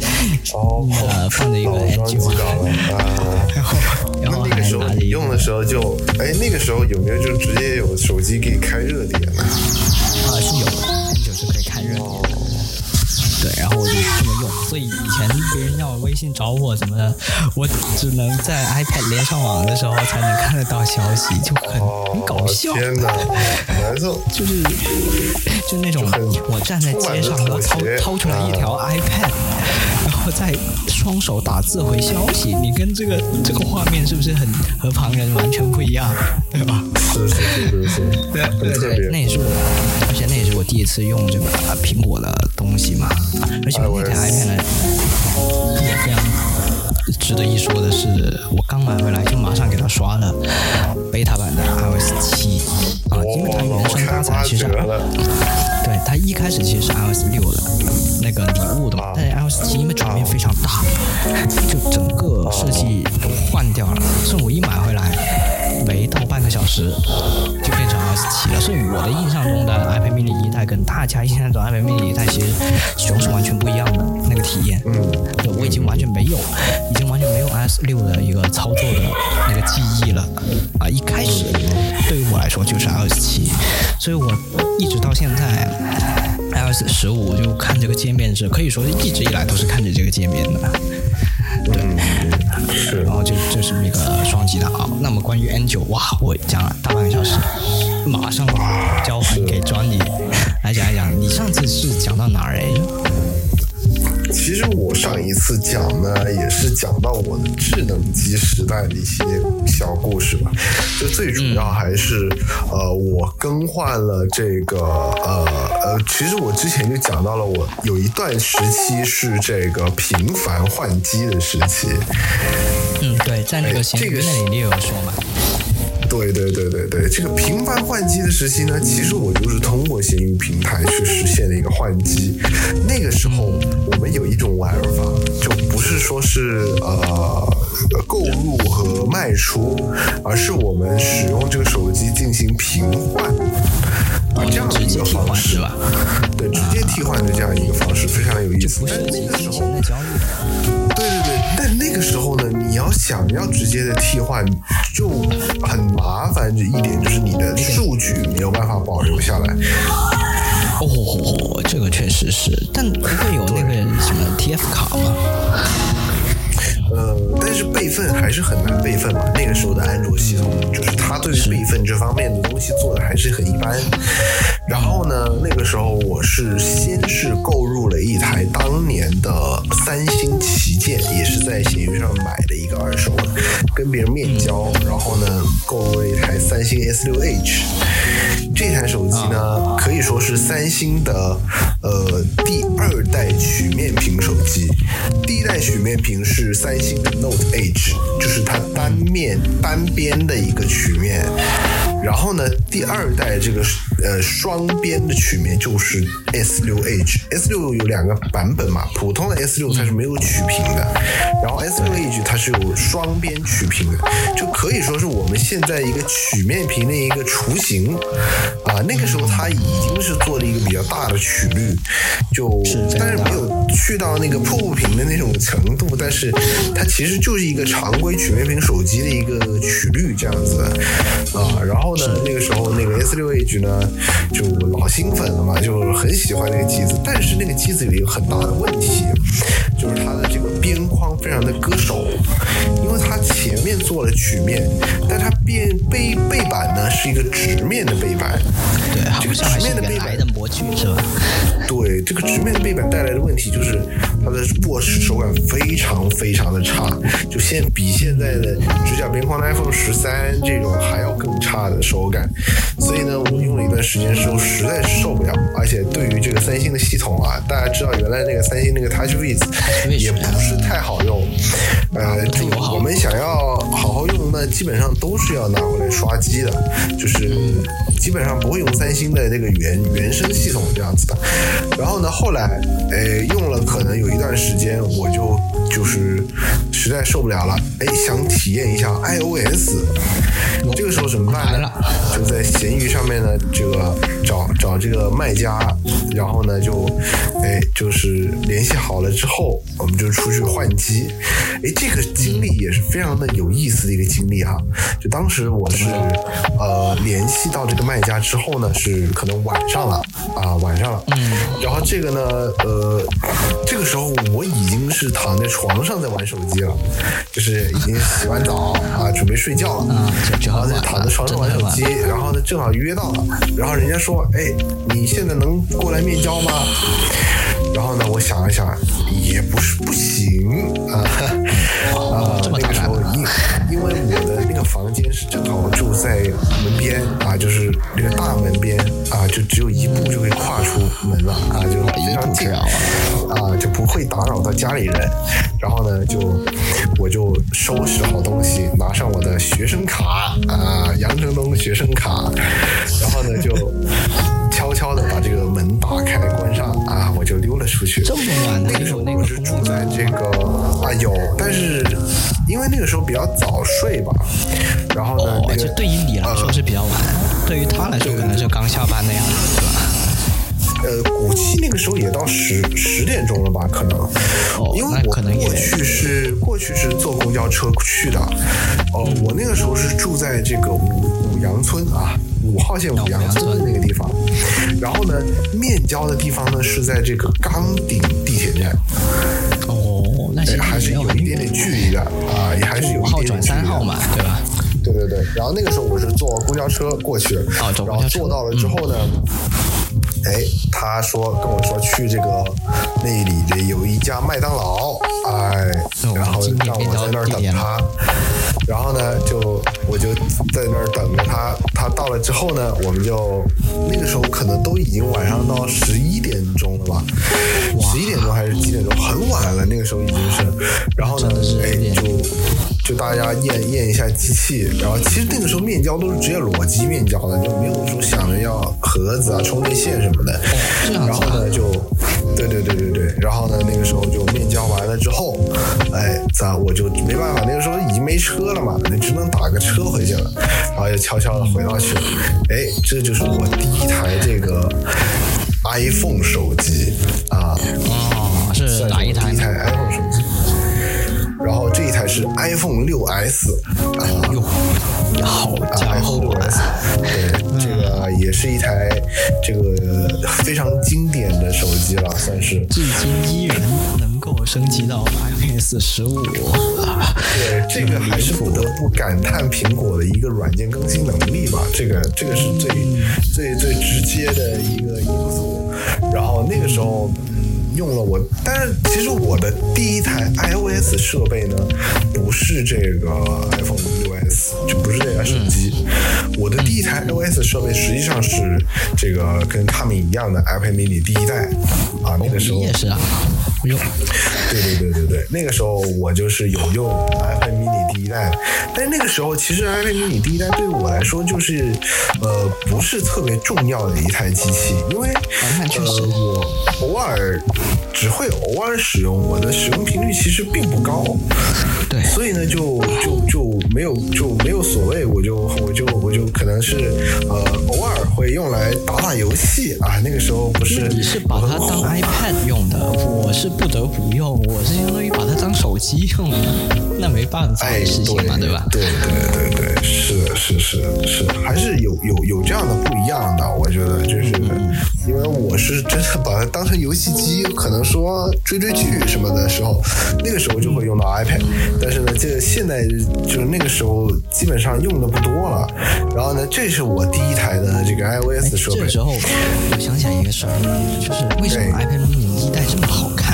呃放着一个 N 九，*laughs* 然后然后还拿着用的时候就，哎，那个时候有没有就直接有手机可以开热点呢？啊，是有的，N 九是可以开热点的。对，然后我就这么用，所以以前别人要微信找我什么的，我只能在 iPad 连上网的时候才能看得到消息，就很很搞笑。天哪，难受。*laughs* 就是就那种我站在街上，然后掏掏出来一条 iPad，然后再双手打字回消息，你跟这个这个画面是不是很和旁人完全不一样，对吧？是是是是是，对对对，那也是我，而且那我第一次用这个苹果的东西嘛。而且我那台 iPad 呢，也非常值得一说的是，我刚买回来就马上给它刷了 beta 版的 iOS 七啊，因为它原生搭载其实，对它一开始其实是 iOS 六的那个礼物的嘛，但是 iOS 七因为转变非常大，就整个设计都换掉了，所以我一买回来。没到半个小时就变成 iOS 七了，所以我的印象中的 iPad mini 一代跟大家印象中 iPad mini 一代其实使用是完全不一样的那个体验。嗯，对我已经完全没有，已经完全没有 iOS 六的一个操作的那个记忆了。啊，一开始对于我来说就是 iOS 七，所以我一直到现在 iOS 十五就看这个界面是可以说是一直以来都是看着这个界面的。对，是，然后就就是那个双击的啊。那么关于 N 九，哇，我讲了大半个小时，马上交还给 Johnny *laughs* 来讲一讲。你上次是讲到哪儿哎？其实我上一次讲呢，也是讲到我的智能机时代的一些小故事吧。就最主要还是，呃，我更换了这个，呃呃，其实我之前就讲到了，我有一段时期是这个频繁换机的时期。嗯，对，在那个闲鱼那里你也有说嘛。对对对对对，这个频繁换机的时期呢，其实我就是通过闲鱼平台去实现的一个换机。那个时候我们有一种玩法，就不是说是呃购入和卖出，而是我们使用这个手机进行平换啊这样的一个方式吧？对，直接替换的这样一个方式，非常有意思。不是那个时候。但那个时候呢，你要想要直接的替换，就很。麻烦的一点就是你的数据没有办法保留下来。哦，这个确实是，但不会有那个什么 TF 卡吗？呃，但是备份还是很难备份嘛。那个时候的安卓系统，就是它对备份这方面的东西做的还是很一般。然后呢，那个时候我是先是购入了一台当年的三星旗舰，也是在闲鱼上买的一个二手的，跟别人面交，然后呢，购入了一台三星 S6H。这台手机呢，可以说是三星的呃第二代曲面屏手机。第一代曲面屏是三星的 Note Edge，就是它单面单边的一个曲面。然后呢，第二代这个呃双边的曲面就是 S6H。S6 有两个版本嘛，普通的 S6 它是没有曲屏的，然后 S6H 它是有双边曲屏的，就可以说是我们现在一个曲面屏的一个雏形。啊，那个时候它已经是做了一个比较大的曲率，就但是没有去到那个瀑布屏的那种程度，但是它其实就是一个常规曲面屏手机的一个曲率这样子啊。然后呢，那个时候那个 S6H 呢就老兴奋了嘛，就很喜欢那个机子，但是那个机子有一个很大的问题，就是它的这个边框非常的割手，因为它前面做了曲面，但它边背背板呢是一个直面的背板。对，这个直面的背板的模具是吧？对，这个直面的背板带来的问题就是它的握持手感非常非常的差，就现比现在的直角边框的 iPhone 十三这种还要更差的手感。所以呢，我用了一段时间之后，实在是受不了。而且对于这个三星的系统啊，大家知道原来那个三星那个 TouchWiz 也不是太好用。呃，就我们想要好好用，那基本上都是要拿回来刷机的，就是基本上不会用三星的那个原原生系统这样子的。然后呢，后来，诶，用了可能有一段时间，我就就是。实在受不了了，哎，想体验一下 iOS，这个时候怎么办呢？就在闲鱼上面呢，这个找找这个卖家，然后呢就，哎，就是联系好了之后，我们就出去换机。哎，这个经历也是非常的有意思的一个经历哈。就当时我是呃联系到这个卖家之后呢，是可能晚上了啊，晚上了。嗯。然后这个呢，呃，这个时候我已经是躺在床上在玩手机了，就是已经洗完澡啊，准备睡觉了。啊，然后呢躺在床上玩手机，然后呢正好约到了，然后人家说，哎，你现在能过来面交吗？然后呢，我想了想，也不是不行啊。啊，那个时候因因为我的那个房间是正好住在门边啊，就是那个大门边啊，就只有一步就可以跨出门了啊，就非常近啊，就不会打扰到家里人。然后呢，就我就收拾好东西，拿上我的学生卡啊，杨成东的学生卡，然后呢就悄悄的把这个门打开关上啊，我就溜了出去。这么晚那个时候我是住在这个啊有，但是因为那个时候比较早睡吧，然后呢，就对于你来说是比较晚，对于他来说可能就刚下班那样子？呃，古七那个时候也到十十点钟了吧？可能，因为我过去是过去是坐公交车去的。哦，我那个时候是住在这个五五羊村啊，五号线五羊村那个地方。然后呢，面交的地方呢是在这个岗顶地铁站。哦，那还是有一点点距离的啊，也还是有一点点距离的，对吧？对对对。然后那个时候我是坐公交车过去，然后坐到了之后呢。哎，他说跟我说去这个那里的有一家麦当劳，哎，然后让我在那儿等他，然后呢就我就在那儿等着他，他到了之后呢，我们就那个时候可能都已经晚上到十一点钟了吧，十一点钟还是几点钟，很晚了，那个时候已经是，然后呢，哎就。就大家验验一下机器，然后其实那个时候面交都是直接裸机面交的，就没有说想着要盒子啊、充电线什么的。然后呢，就对对对对对，然后呢，那个时候就面交完了之后，哎，咋我就没办法，那个时候已经没车了嘛，那只能打个车回去了，然后又悄悄的回到去了。哎，这就是我第一台这个 iPhone 手机啊，哦，是哪一台？第一台 iPhone 手机。然后这一台是 iPhone 六 S，啊，哟，好家伙，iPhone 六 S，*laughs* 对，这个也是一台这个非常经典的手机了，算是，至今依然能够升级到 iOS 十五，对，这个还是不得不感叹苹果的一个软件更新能力吧，这个这个是最最最直接的一个因素，然后那个时候。用了我，但是其实我的第一台 iOS 设备呢，不是这个 iPhone 六 S，就不是这台手机。我的第一台 iOS 设备实际上是这个跟他们一样的 iPad mini 第一代。啊，那个时候也是啊，用。对对对对对，那个时候我就是有用 iPad mini 第一代，但是那个时候其实 iPad mini 第一代对我来说就是呃不是特别重要的一台机器，因为呃我偶尔。只会偶尔使用，我的使用频率其实并不高，对，所以呢，就就就没有就没有所谓，我就我就我就可能是呃偶尔会用来打打游戏啊，那个时候不是你是把它当 iPad 用的，我是不得不用，我是相当于把它当手机用了，那没办法的事情嘛，对吧？对对对对，是是是是，还是有有有这样的不一样的，我觉得就是因为我是真的把它当成游戏机。可能说追追剧什么的时候，那个时候就会用到 iPad，但是呢，这现在就是那个时候基本上用的不多了。然后呢，这是我第一台的这个 iOS 设备。这个时候，我想起来一个事儿，就是为什么 iPad mini 一代这么好看？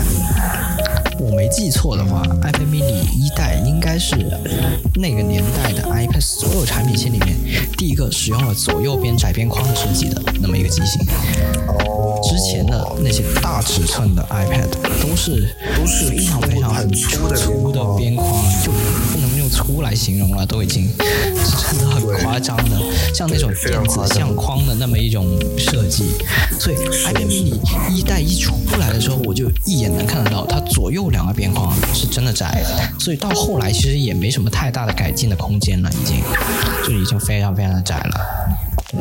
我没记错的话，iPad mini 一代应该是那个年代的 iPad 所有产品线里面第一个使用了左右边窄边框的设计的那么一个机型。之前的那些大尺寸的 iPad 都是都是非常非常很粗的边框，就用。粗来形容了，都已经真的很夸张的，像那种电子相框的那么一种设计。所以 iPad mini 一代一出来的时候，我就一眼能看得到它左右两个边框是真的窄的，所以到后来其实也没什么太大的改进的空间了，已经就已经非常非常的窄了。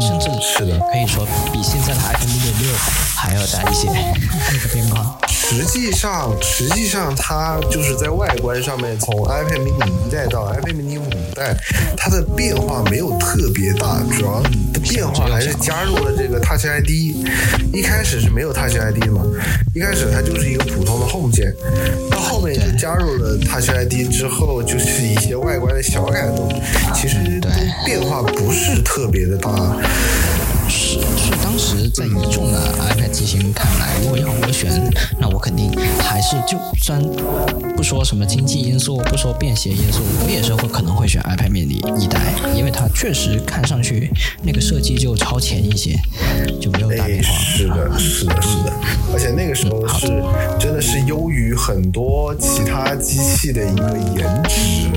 甚至是的，可以说比现在的 iPad mini 六还要窄一些那个边框。*laughs* *laughs* *laughs* 实际上，实际上它就是在外观上面，从 iPad mini 一代到 iPad mini 五代，它的变化没有特别大，主要的变化还是加入了这个 Touch ID。一开始是没有 Touch ID 的嘛，一开始它就是一个普通的 Home 键，到后面就加入了 Touch ID 之后，就是一些外观的小改动，其实变化不是特别的大。是，是当时在一众的 iPad 机型看来，如果要我选，肯定还是就算不说什么经济因素，不说便携因素，我也是会可能会选 iPad mini 一代，因为它确实看上去那个设计就超前一些，就没有大变化。是的，是的，是的，而且那个时候是真的是优于很多其他机器的一个颜值，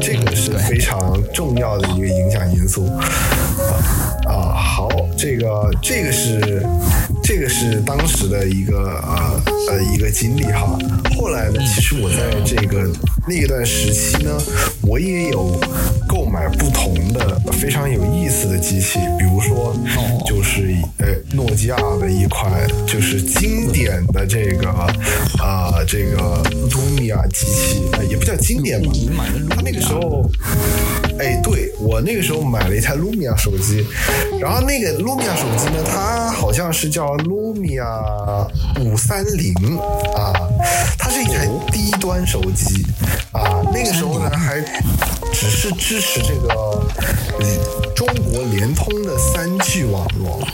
这个是非常重要的一个影响因素。啊，好，这个这个是这个是当时的一个呃呃一个经历哈。后来呢，其实我在这个那一段时期呢，我也有购买不同的非常有意思的机器，比如说就是呃诺基亚的一款就是经典的这个啊这个 Lumia 机器，也不叫经典吧，它那个时候，哎，对我那个时候买了一台 Lumia 手机。然后那个 Lumia 手机呢，它好像是叫 Lumia 五三零啊，它是一台低端手机啊。那个时候呢，还只是支持这个中国联通的三 G 网络。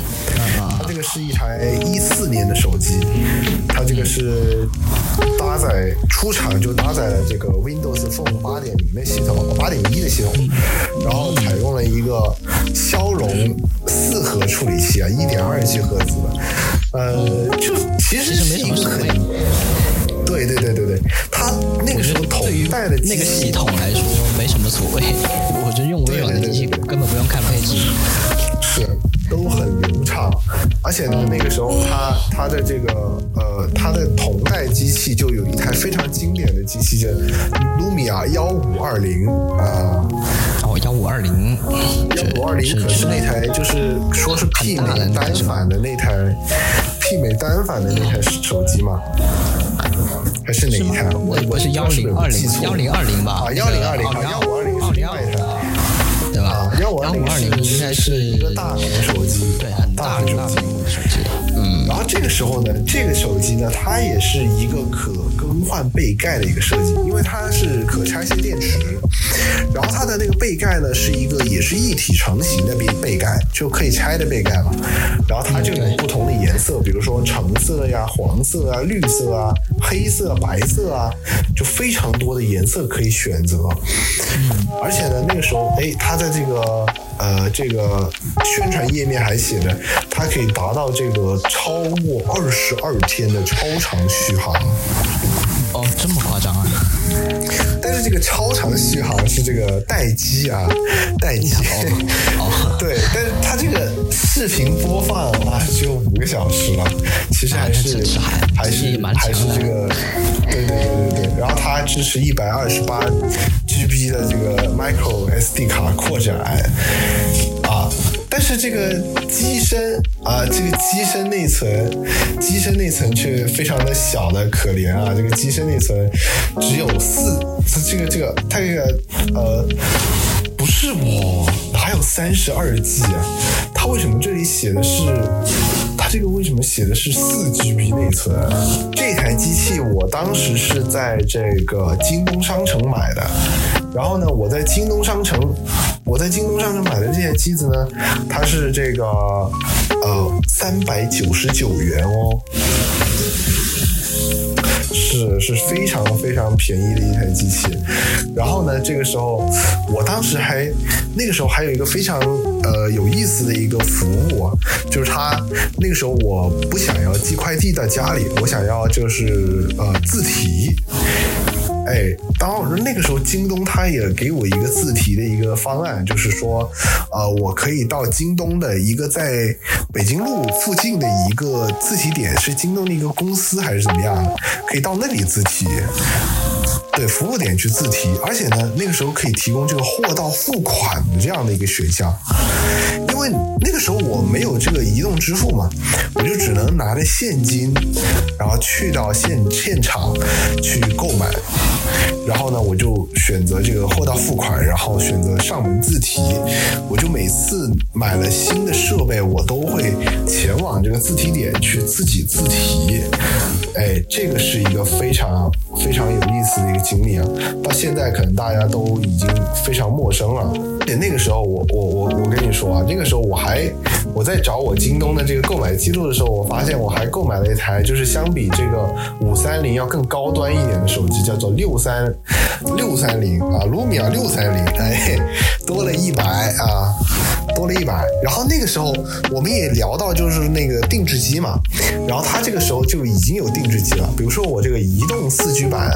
它这个是一台一四年的手机，它这个是搭载出厂就搭载了这个 Windows Phone 八点零的系统，八点一的系统，然后采用了一个骁龙四核处理器啊，一点二 G 赫兹的，呃，就其实是一个很，对对对对对，它那个时候同代的那个系统来说没什么所谓，我觉得用微软的机器根本不用看配置，是。都很流畅，而且呢，那个时候它它的这个呃，它的同代机器就有一台非常经典的机器，叫 Lumia 幺五二零啊，哦幺五二零，幺五二零可是那台就是说是媲美单反的那台，媲美单反的那台手机吗？还是哪一台？我我是幺零二零幺零二零吧？啊幺零二零。幺五二零应该是一个大屏手机，对，很大屏手机。嗯，然后这个时候呢，这个手机呢，它也是一个可更换背盖的一个设计，因为它是可拆卸电池。然后它的那个背盖呢，是一个也是一体成型的背背盖，就可以拆的背盖嘛。然后它就有不同的颜色，比如说橙色呀、黄色啊、绿色啊、黑色、白色啊，就非常多的颜色可以选择。嗯，而且呢，那个时候，哎，它在这个呃这个宣传页面还写着，它可以达到这个超过二十二天的超长续航。哦，这么夸张啊！但是这个超长续航是这个待机啊，待机。哦，*laughs* 对，但是它这个视频播放啊，只有五个小时了，其实还是还是还是这个，对对对对对。然后它支持一百二十八 GB 的这个 Micro SD 卡扩展啊。但是这个机身啊，这个机身内存，机身内存却非常的小的可怜啊！这个机身内存只有四，这个这个它这个呃，不是我哪有三十二 G 啊？它为什么这里写的是？这个为什么写的是四 GB 内存？这台机器我当时是在这个京东商城买的，然后呢，我在京东商城，我在京东商城买的这台机子呢，它是这个呃三百九十九元哦。是是非常非常便宜的一台机器，然后呢，这个时候我当时还那个时候还有一个非常呃有意思的一个服务，就是他那个时候我不想要寄快递到家里，我想要就是呃自提。哎，当时那个时候京东他也给我一个自提的一个方案，就是说，呃，我可以到京东的一个在北京路附近的一个自提点，是京东的一个公司还是怎么样，可以到那里自提。对服务点去自提，而且呢，那个时候可以提供这个货到付款的这样的一个选项，因为那个时候我没有这个移动支付嘛，我就只能拿着现金，然后去到现现场去购买，然后呢，我就选择这个货到付款，然后选择上门自提，我就每次买了新的设备，我都会前往这个自提点去自己自提，哎，这个是一个非常非常有意思的一个。经历啊，到现在可能大家都已经非常陌生了。而且那个时候，我我我我跟你说啊，那个时候我还我在找我京东的这个购买记录的时候，我发现我还购买了一台，就是相比这个五三零要更高端一点的手机，叫做六三六三零啊，卢米亚六三零，哎，多了一百啊。多了一百，然后那个时候我们也聊到就是那个定制机嘛，然后他这个时候就已经有定制机了，比如说我这个移动四 G 版，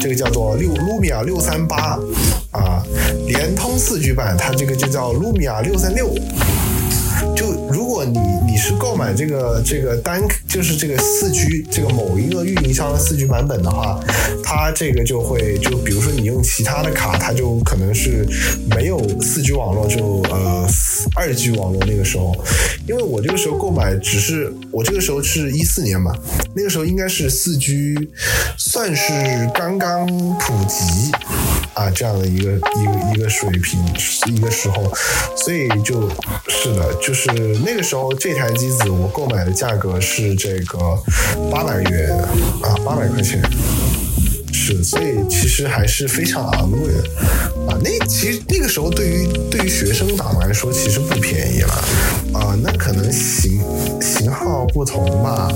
这个叫做六 Lumia 六三八啊，联通四 G 版，它这个就叫 Lumia 六三六。就如果你是购买这个这个单就是这个四 G 这个某一个运营商的四 G 版本的话，它这个就会就比如说你用其他的卡，它就可能是没有四 G 网络，就呃二 G 网络那个时候，因为我这个时候购买只是我这个时候是一四年嘛，那个时候应该是四 G 算是刚刚普及啊这样的一个一个一个水平一个时候，所以就是的。就是那个时候，这台机子我购买的价格是这个八百元啊，八百块钱，是，所以其实还是非常昂贵的啊。那其实那个时候对于对于学生党来说，其实不便宜了啊。那可能型型号不同吧，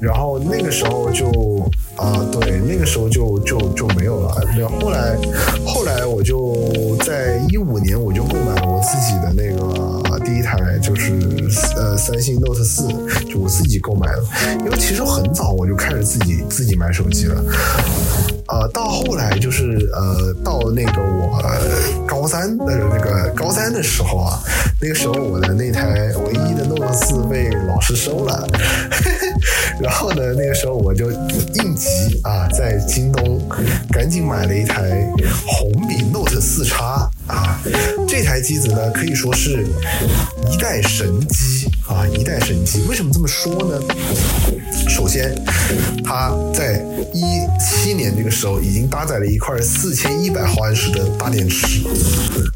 然后那个时候就啊，对，那个时候就就就没有了。然后后来后来我就在一五年我就购买了我自己的那个。第一台就是呃三星 Note 四，就我自己购买的，因为其实很早我就开始自己自己买手机了，呃，到后来就是呃到那个我高三的那个高三的时候啊，那个时候我的那台唯一的 Note 四被老师收了，然后呢那个时候我就应急啊在京东赶紧买了一台红米 Note 四叉。啊，这台机子呢可以说是一代神机啊，一代神机。为什么这么说呢？首先，它在一七年这个时候已经搭载了一块四千一百毫安时的大电池，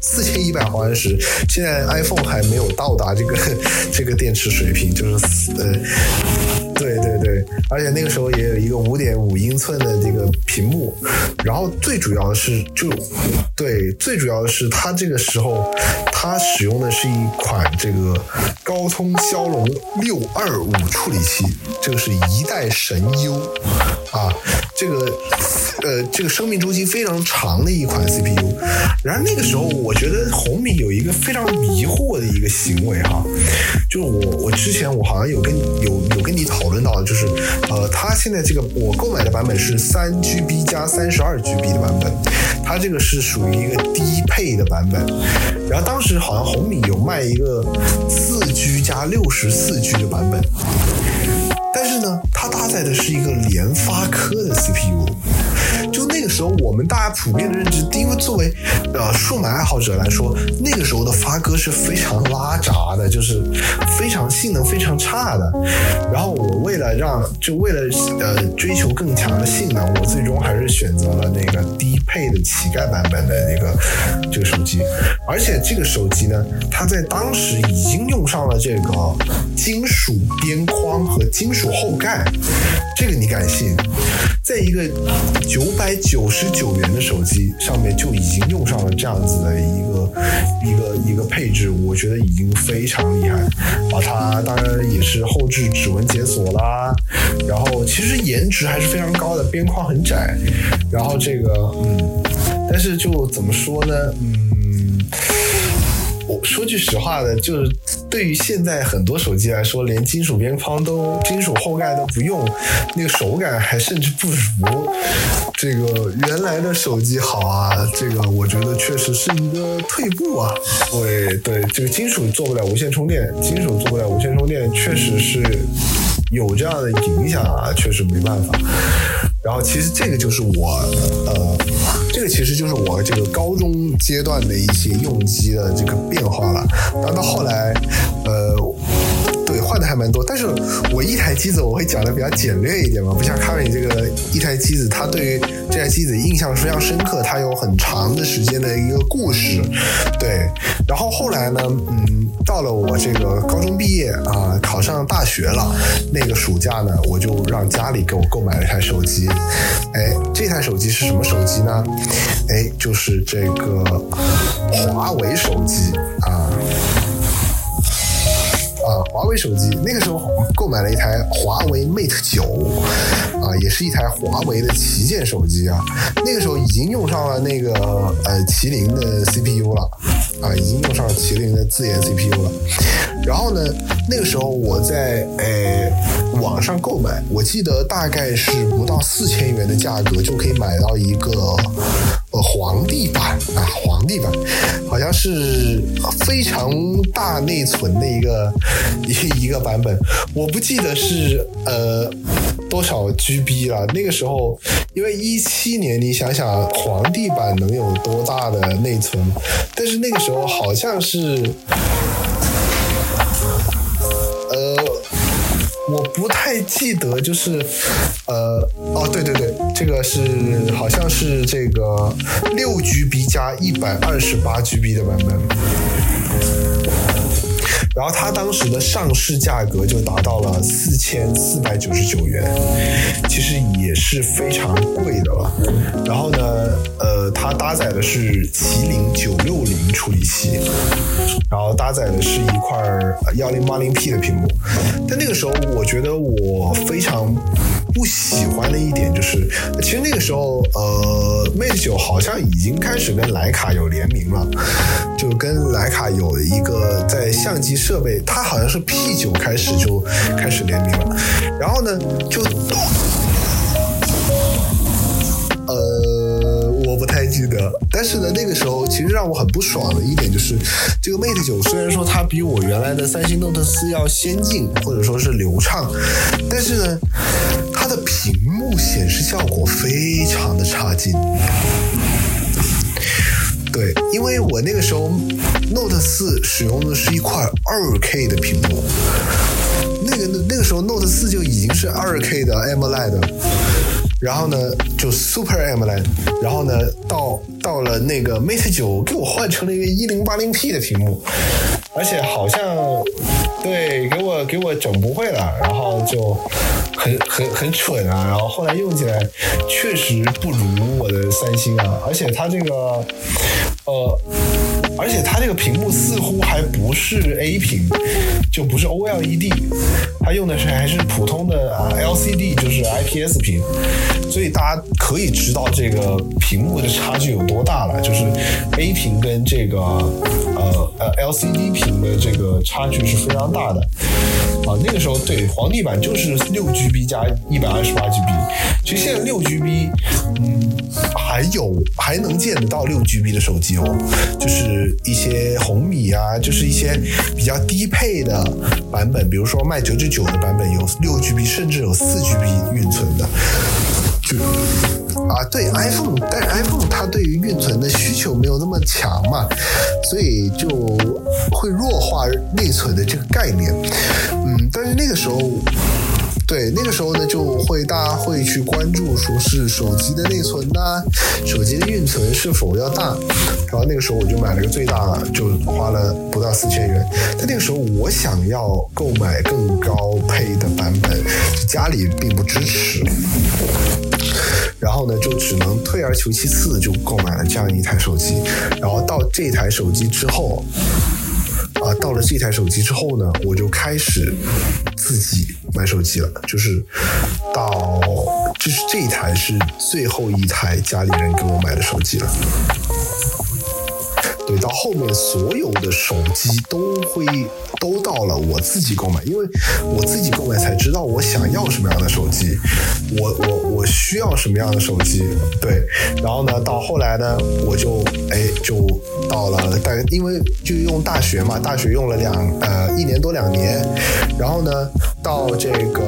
四千一百毫安时，现在 iPhone 还没有到达这个 *laughs* 这个电池水平，就是呃，对，而且那个时候也有一个五点五英寸的这个屏幕，然后最主要的是就对，最主要的是。它这个时候，它使用的是一款这个高通骁龙六二五处理器，这个是一代神优啊，这个呃这个生命周期非常长的一款 CPU。然后那个时候，我觉得红米有一个非常迷惑的一个行为哈，就是我我之前我好像有跟有有跟你讨论到，就是呃，它现在这个我购买的版本是三 GB 加三十二 GB 的版本，它这个是属于一个低配。的版本，然后当时好像红米有卖一个四 G 加六十四 G 的版本，但是呢，它搭载的是一个联发科的 CPU。那个时候，我们大家普遍的认知，因为作为呃数码爱好者来说，那个时候的发哥是非常拉闸的，就是非常性能非常差的。然后我为了让，就为了呃追求更强的性能，我最终还是选择了那个低配的乞丐版本的那个这个手机。而且这个手机呢，它在当时已经用上了这个金属边框和金属后盖，这个你敢信？在一个九百九九十九元的手机上面就已经用上了这样子的一个一个一个配置，我觉得已经非常厉害。把，它当然也是后置指纹解锁啦，然后其实颜值还是非常高的，边框很窄，然后这个嗯，但是就怎么说呢，嗯。我说句实话的，就是对于现在很多手机来说，连金属边框都、金属后盖都不用，那个手感还甚至不如这个原来的手机好啊。这个我觉得确实是一个退步啊。对对，这个金属做不了无线充电，金属做不了无线充电，确实是有这样的影响啊，确实没办法。然后其实这个就是我，呃，这个其实就是我这个高中阶段的一些用机的这个变化了。然后到后来，呃，对，换的还蛮多。但是我一台机子我会讲的比较简略一点嘛，不像卡米这个一台机子，他对于这台机子印象非常深刻，它有很长的时间的一个故事。对，然后后来呢，嗯。到了我这个高中毕业啊，考上大学了，那个暑假呢，我就让家里给我购买了一台手机。哎，这台手机是什么手机呢？哎，就是这个华为手机啊啊，华为手机。那个时候购买了一台华为 Mate 九啊，也是一台华为的旗舰手机啊。那个时候已经用上了那个呃麒麟的 CPU 了。啊，已经用上了麒麟的自研 CPU 了。然后呢，那个时候我在诶网上购买，我记得大概是不到四千元的价格就可以买到一个呃皇帝版啊，皇帝版，好像是非常大内存的一个一一个版本，我不记得是呃多少 GB 了。那个时候，因为一七年，你想想皇帝版能有多大的内存？但是那个时候好像是。呃，我不太记得，就是，呃，哦，对对对，这个是好像是这个六 GB 加一百二十八 GB 的版本。然后它当时的上市价格就达到了四千四百九十九元，其实也是非常贵的了。然后呢，呃，它搭载的是麒麟九六零处理器，然后搭载的是一块幺零八零 P 的屏幕。但那个时候，我觉得我非常。不喜欢的一点就是，其实那个时候，呃，Mate 九好像已经开始跟徕卡有联名了，就跟徕卡有一个在相机设备，它好像是 P 九开始就开始联名了，然后呢，就，呃，我不太记得，但是呢，那个时候其实让我很不爽的一点就是，这个 Mate 九虽然说它比我原来的三星 Note 四要先进，或者说是流畅，但是呢。它的屏幕显示效果非常的差劲，对，因为我那个时候 Note 四使用的是一块二 K 的屏幕，那个那个时候 Note 四就已经是二 K 的 AMOLED，然后呢就 Super AMOLED，然后呢到到了那个 Mate 九给我换成了一个一零八零 P 的屏幕，而且好像对给我给我整不会了，然后就。很很很蠢啊，然后后来用起来确实不如我的三星啊，而且它这个，呃，而且它这个屏幕似乎还不是 A 屏，就不是 OLED，它用的是还是普通的 LCD，就是 IPS 屏，所以大家可以知道这个屏幕的差距有多多大了，就是 A 屏跟这个呃呃 LCD 屏的这个差距是非常大的。啊，那个时候对皇帝版就是六 GB 加一百二十八 GB，其实现在六 GB，嗯，还有还能见得到六 GB 的手机哦，就是一些红米啊，就是一些比较低配的版本，比如说卖九九九的版本有六 GB，甚至有四 GB 运存的。啊，对 iPhone，但是 iPhone 它对于运存的需求没有那么强嘛，所以就会弱化内存的这个概念。嗯，但是那个时候，对那个时候呢，就会大家会去关注，说是手机的内存呐，手机的运存是否要大。然后那个时候我就买了个最大的，就花了不到四千元。但那个时候我想要购买更高配的版本，家里并不支持。然后呢，就只能退而求其次，就购买了这样一台手机。然后到这台手机之后，啊，到了这台手机之后呢，我就开始自己买手机了。就是到，就是这一台是最后一台家里人给我买的手机了。对，到后面所有的手机都会都到了我自己购买，因为我自己购买才知道我想要什么样的手机，我我我需要什么样的手机，对，然后呢，到后来呢，我就哎就到了大因为就用大学嘛，大学用了两呃一年多两年，然后呢，到这个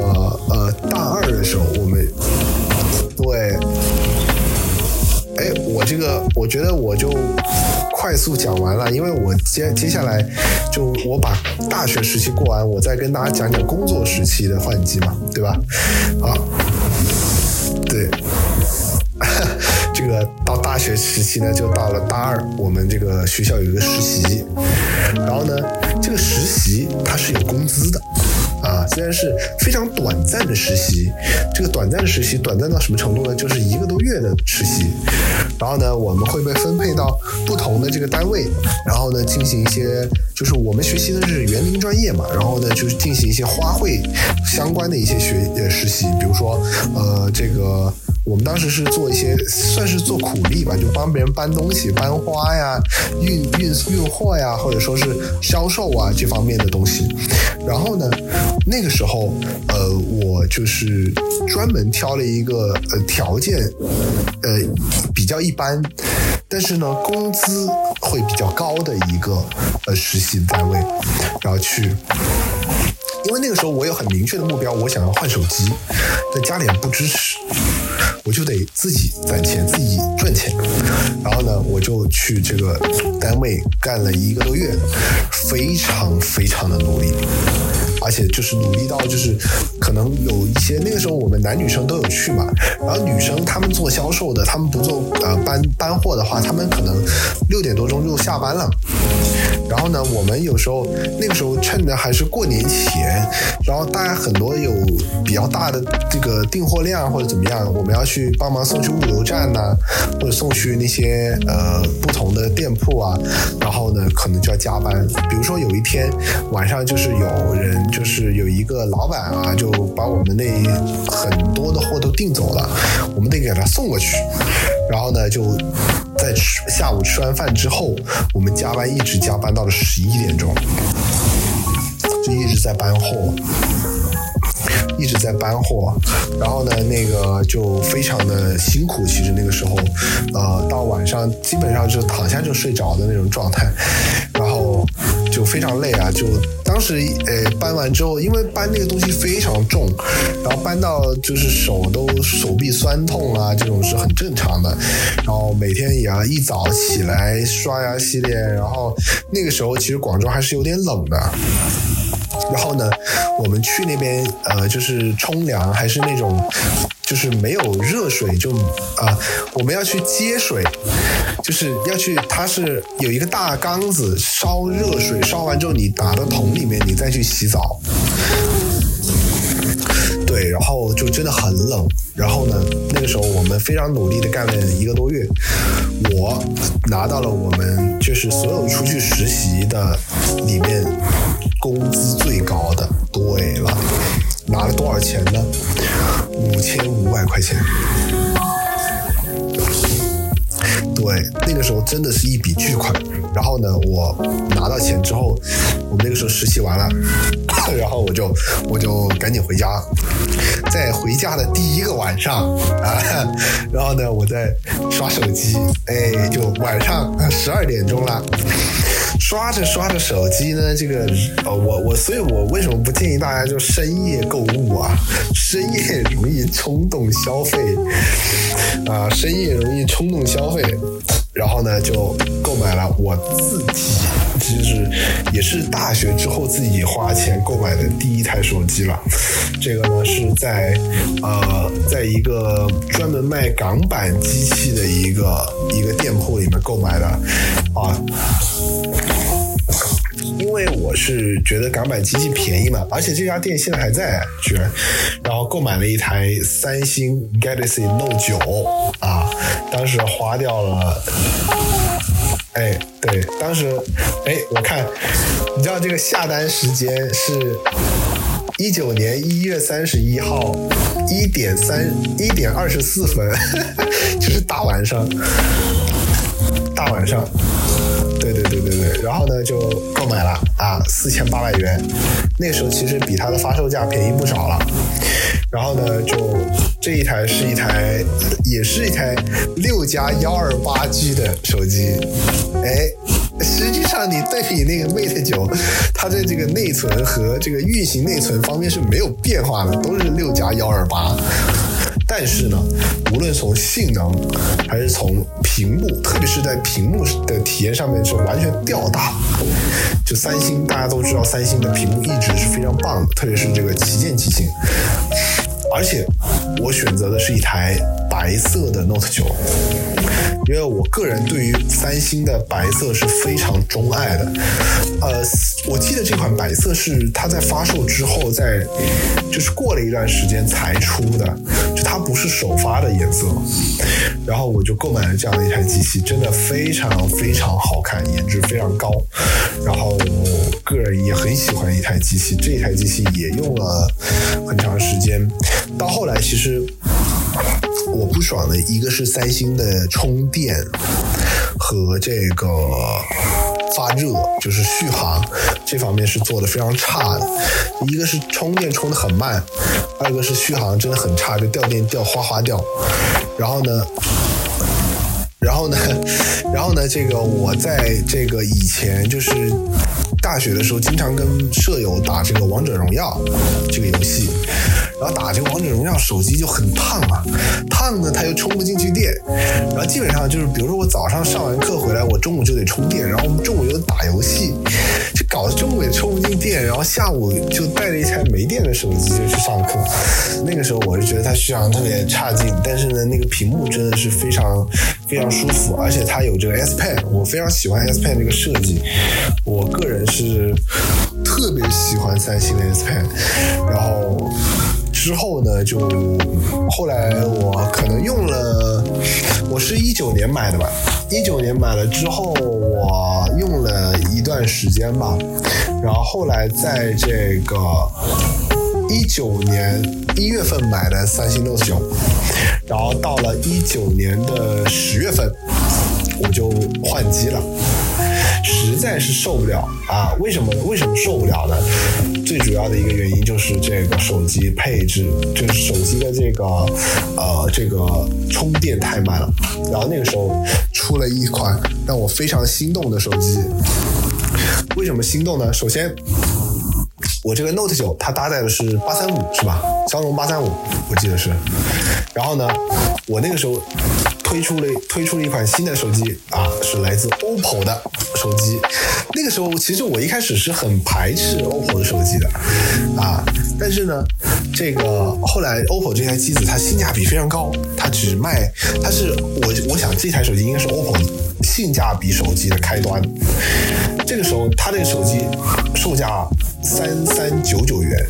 呃大二的时候，我们对。哎，我这个我觉得我就快速讲完了，因为我接接下来就我把大学时期过完，我再跟大家讲讲工作时期的换季嘛，对吧？好，对，*laughs* 这个到大学时期呢，就到了大二，我们这个学校有一个实习，然后呢，这个实习它是有工资的。啊，虽然是非常短暂的实习，这个短暂的实习短暂到什么程度呢？就是一个多月的实习，然后呢，我们会被分配到不同的这个单位，然后呢，进行一些，就是我们学习的是园林专业嘛，然后呢，就是进行一些花卉相关的一些学呃实习，比如说呃这个。我们当时是做一些，算是做苦力吧，就帮别人搬东西、搬花呀、运运运货呀，或者说是销售啊这方面的东西。然后呢，那个时候，呃，我就是专门挑了一个呃条件，呃比较一般，但是呢工资会比较高的一个呃实习单位，然后去。因为那个时候我有很明确的目标，我想要换手机，但家里人不支持，我就得自己攒钱，自己赚钱。然后呢，我就去这个单位干了一个多月，非常非常的努力，而且就是努力到就是可能有一些那个时候我们男女生都有去嘛，然后女生她们做销售的，她们不做呃搬搬货的话，她们可能六点多钟就下班了。然后呢，我们有时候那个时候趁着还是过年前，然后大家很多有比较大的这个订货量或者怎么样，我们要去帮忙送去物流站呐，或者送去那些呃不同的店铺啊，然后呢可能就要加班。比如说有一天晚上，就是有人就是有一个老板啊，就把我们那很多的货都订走了，我们得给他送过去。然后呢，就在吃下午吃完饭之后，我们加班一直加班到了十一点钟，就一直在搬货，一直在搬货。然后呢，那个就非常的辛苦。其实那个时候，呃，到晚上基本上就躺下就睡着的那种状态，然后就非常累啊，就。当时，呃，搬完之后，因为搬那个东西非常重，然后搬到就是手都手臂酸痛啊，这种是很正常的。然后每天也要一早起来刷牙洗脸，然后那个时候其实广州还是有点冷的。然后呢，我们去那边，呃，就是冲凉，还是那种。就是没有热水，就啊，我们要去接水，就是要去，它是有一个大缸子烧热水，烧完之后你打到桶里面，你再去洗澡。对，然后就真的很冷。然后呢，那个时候我们非常努力的干了一个多月，我拿到了我们就是所有出去实习的里面工资最高的。对了。拿了多少钱呢？五千五百块钱。对，那个时候真的是一笔巨款。然后呢，我拿到钱之后，我们那个时候实习完了，*coughs* 然后我就我就赶紧回家。在回家的第一个晚上啊，*coughs* 然后呢，我在刷手机，哎，就晚上十二点钟了。刷着刷着手机呢，这个呃，我我，所以我为什么不建议大家就深夜购物啊？深夜容易冲动消费啊，深夜容易冲动消费，然后呢就购买了我自己，就是也是大学之后自己花钱购买的第一台手机了。这个呢是在呃，在一个专门卖港版机器的一个一个店铺里面购买的啊。因为我是觉得港版机器便宜嘛，而且这家店现在还在，居然，然后购买了一台三星 Galaxy Note 九啊，当时花掉了，哎，对，当时，哎，我看，你知道这个下单时间是一九年一月三十一号一点三一点二十四分，*laughs* 就是大晚上，大晚上。然后呢就购买了啊，四千八百元，那时候其实比它的发售价便宜不少了。然后呢，就这一台是一台，也是一台六加幺二八 G 的手机，哎，实际上你对比那个 Mate 九，它的这个内存和这个运行内存方面是没有变化的，都是六加幺二八。但是呢，无论从性能还是从屏幕，特别是在屏幕的体验上面是完全吊打。就三星，大家都知道三星的屏幕一直是非常棒的，特别是这个旗舰机型。而且我选择的是一台白色的 Note 九，因为我个人对于三星的白色是非常钟爱的。呃，我记得这款白色是它在发售之后，在就是过了一段时间才出的，它不是首发的颜色。然后我就购买了这样的一台机器，真的非常非常好看，颜值非常高。然后个人也很喜欢一台机器，这台机器也用了很长时间。到后来，其实我不爽的一个是三星的充电和这个发热，就是续航这方面是做的非常差的。一个是充电充的很慢，二个是续航真的很差，就掉电掉哗哗掉。然后呢，*laughs* 然后呢，然后呢，这个我在这个以前就是。大学的时候，经常跟舍友打这个王者荣耀这个游戏，然后打这个王者荣耀，手机就很烫啊，烫呢，它又充不进去电，然后基本上就是，比如说我早上上完课回来，我中午就得充电，然后我们中午又打游戏，就搞得中午也充不进电，然后下午就带着一台没电的手机就去上课。那个时候我是觉得它续航特别差劲，但是呢，那个屏幕真的是非常非常舒服，而且它有这个 S Pen，我非常喜欢 S Pen 这个设计，我个人。是特别喜欢三星的 S Pen，然后之后呢，就后来我可能用了，我是一九年买的吧，一九年买了之后，我用了一段时间吧，然后后来在这个一九年一月份买的三星 Note 九，然后到了一九年的十月份，我就换机了。实在是受不了啊！为什么？为什么受不了呢？最主要的一个原因就是这个手机配置，就是手机的这个呃这个充电太慢了。然后那个时候出了一款让我非常心动的手机。为什么心动呢？首先，我这个 Note 九它搭载的是八三五，是吧？骁龙八三五，我记得是。然后呢，我那个时候。推出了推出了一款新的手机啊，是来自 OPPO 的手机。那个时候，其实我一开始是很排斥 OPPO 的手机的啊，但是呢，这个后来 OPPO 这台机子它性价比非常高，它只卖，它是我我想这台手机应该是 OPPO 性价比手机的开端。这个时候，它这个手机售价三三九九元。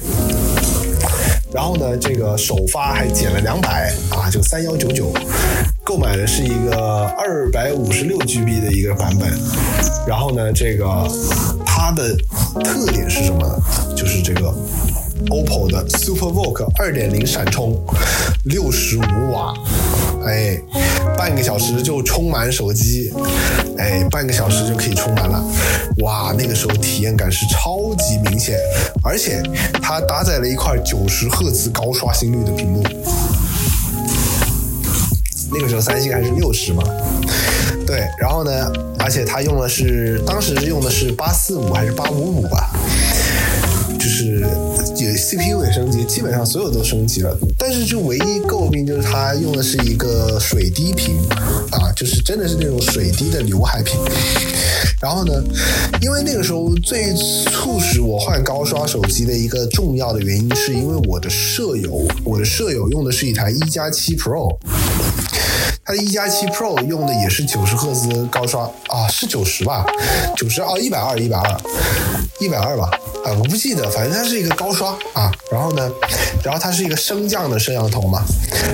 然后呢，这个首发还减了两百啊，就三幺九九。购买的是一个二百五十六 GB 的一个版本。然后呢，这个它的特点是什么呢？就是这个 OPPO 的 SuperVOOC 二点零闪充，六十五瓦，哎，半个小时就充满手机，哎，半个小时就可以充满了。哇，那个时候体验感是超级明显，而且它搭载了一块九十赫兹高刷新率的屏幕。那个时候三星还是六十嘛，对，然后呢，而且它用的是当时用的是八四五还是八五五吧，CPU 也升级，基本上所有都升级了，但是就唯一诟病就是它用的是一个水滴屏啊，就是真的是那种水滴的刘海屏。然后呢，因为那个时候最促使我换高刷手机的一个重要的原因，是因为我的舍友，我的舍友用的是一台一加七 Pro。它的一加七 Pro 用的也是九十赫兹高刷啊，是九十吧？九十哦，一百二，一百二，一百二吧？啊，我不记得，反正它是一个高刷啊。然后呢，然后它是一个升降的摄像头嘛。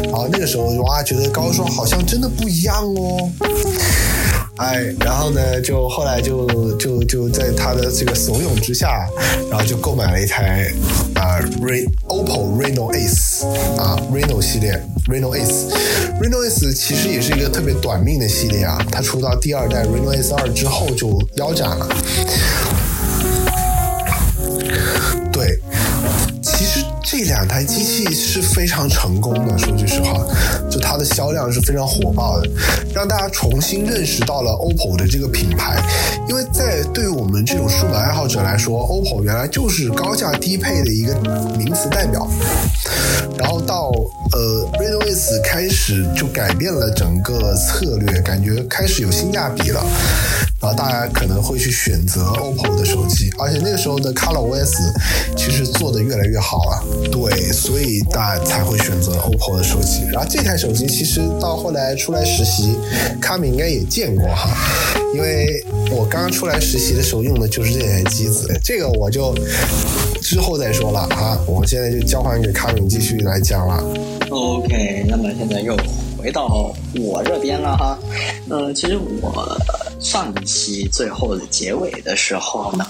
然后那个时候哇，觉得高刷好像真的不一样哦。哎，然后呢，就后来就就就在他的这个怂恿之下，然后就购买了一台啊，Re OPPO Reno Ace 啊，Reno 系列 Reno Ace，Reno Ace 其实也是一个特别短命的系列啊，它出到第二代 Reno Ace 二之后就腰斩了。这两台机器是非常成功的，说句实话，就它的销量是非常火爆的，让大家重新认识到了 OPPO 的这个品牌。因为在对于我们这种数码爱好者来说，OPPO 原来就是高价低配的一个名词代表。然后到呃 Reno S 开始就改变了整个策略，感觉开始有性价比了。然后大家可能会去选择 OPPO 的手机，而且那个时候的 ColorOS 其实做的越来越好了，对，所以大家才会选择 OPPO 的手机。然后这台手机其实到后来出来实习，卡米应该也见过哈，因为我刚刚出来实习的时候用的就是这台机子，这个我就之后再说了啊，我现在就交还给卡米继续来讲了。OK，那么现在又回到我这边了哈，嗯，其实我。上一期最后的结尾的时候呢，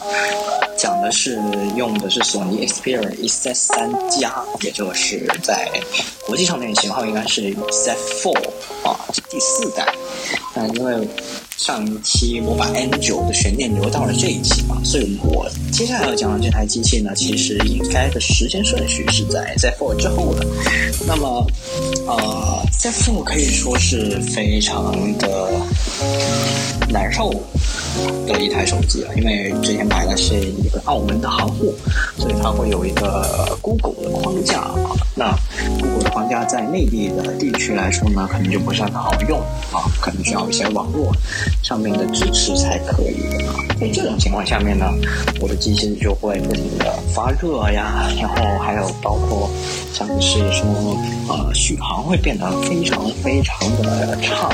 讲的是用的是索尼 Xperia Z3 加，也就是在国际上面型号应该是 Z4 啊，第四代。但因为上一期我把 N9 的悬念留到了这一期嘛，所以我接下来要讲的这台机器呢，其实应该的时间顺序是在 Z4 之后的。那么，呃，Z4 可以说是非常的。难受的一台手机了，因为之前买的是一个澳门的行货，所以它会有一个 Google 的框架啊。那 Google 的框架在内地的地区来说呢，可能就不是很好用啊，可能需要一些网络上面的支持才可以啊。在这种情况下面呢，我的机器就会不停的发热呀，然后还有包括像是说呃续航会变得非常非常的差。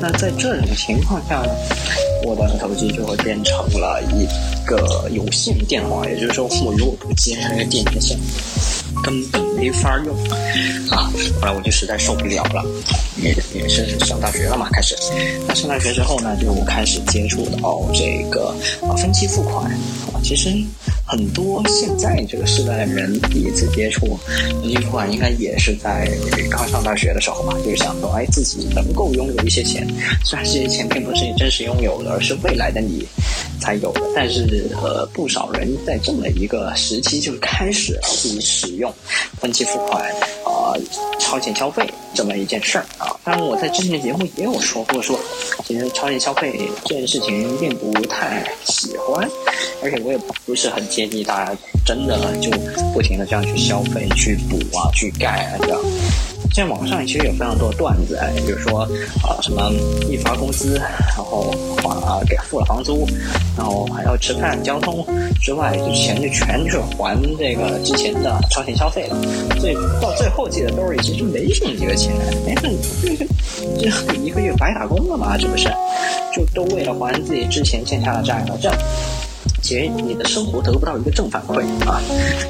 那在这种情况下呢，我的手机就会变成了一个有线电话，也就是说，我如果不接那个电源线，根本没法用啊。后来我就实在受不了了，也也是上大学了嘛，开始。那上大学之后呢，就开始接触到这个啊分期付款啊，其实。很多现在这个时代的人第一次接触分期付款，应该也是在刚上大学的时候吧，就是想说，哎，自己能够拥有一些钱，虽然这些钱并不是你真实拥有的，而是未来的你才有的，但是呃，不少人在这么一个时期就开始自己使用分期付款啊，超前消费这么一件事儿啊。当然，我在之前的节目也有说过，说其实超前消费这件事情并不太喜欢，而且我也不是很。建议大家真的就不停的这样去消费、去补啊、去盖啊这样。现在网上其实有非常多的段子，哎，比如说啊什么一发工资，然后还给付了房租，然后还要吃饭、交通之外，就钱就全是还这个之前的超前消费了。所以到最后记得兜里其实没剩几个钱，哎，这这这一个月白打工了嘛？这不是？就都为了还自己之前欠下的债了，这样。其实你的生活得不到一个正反馈啊，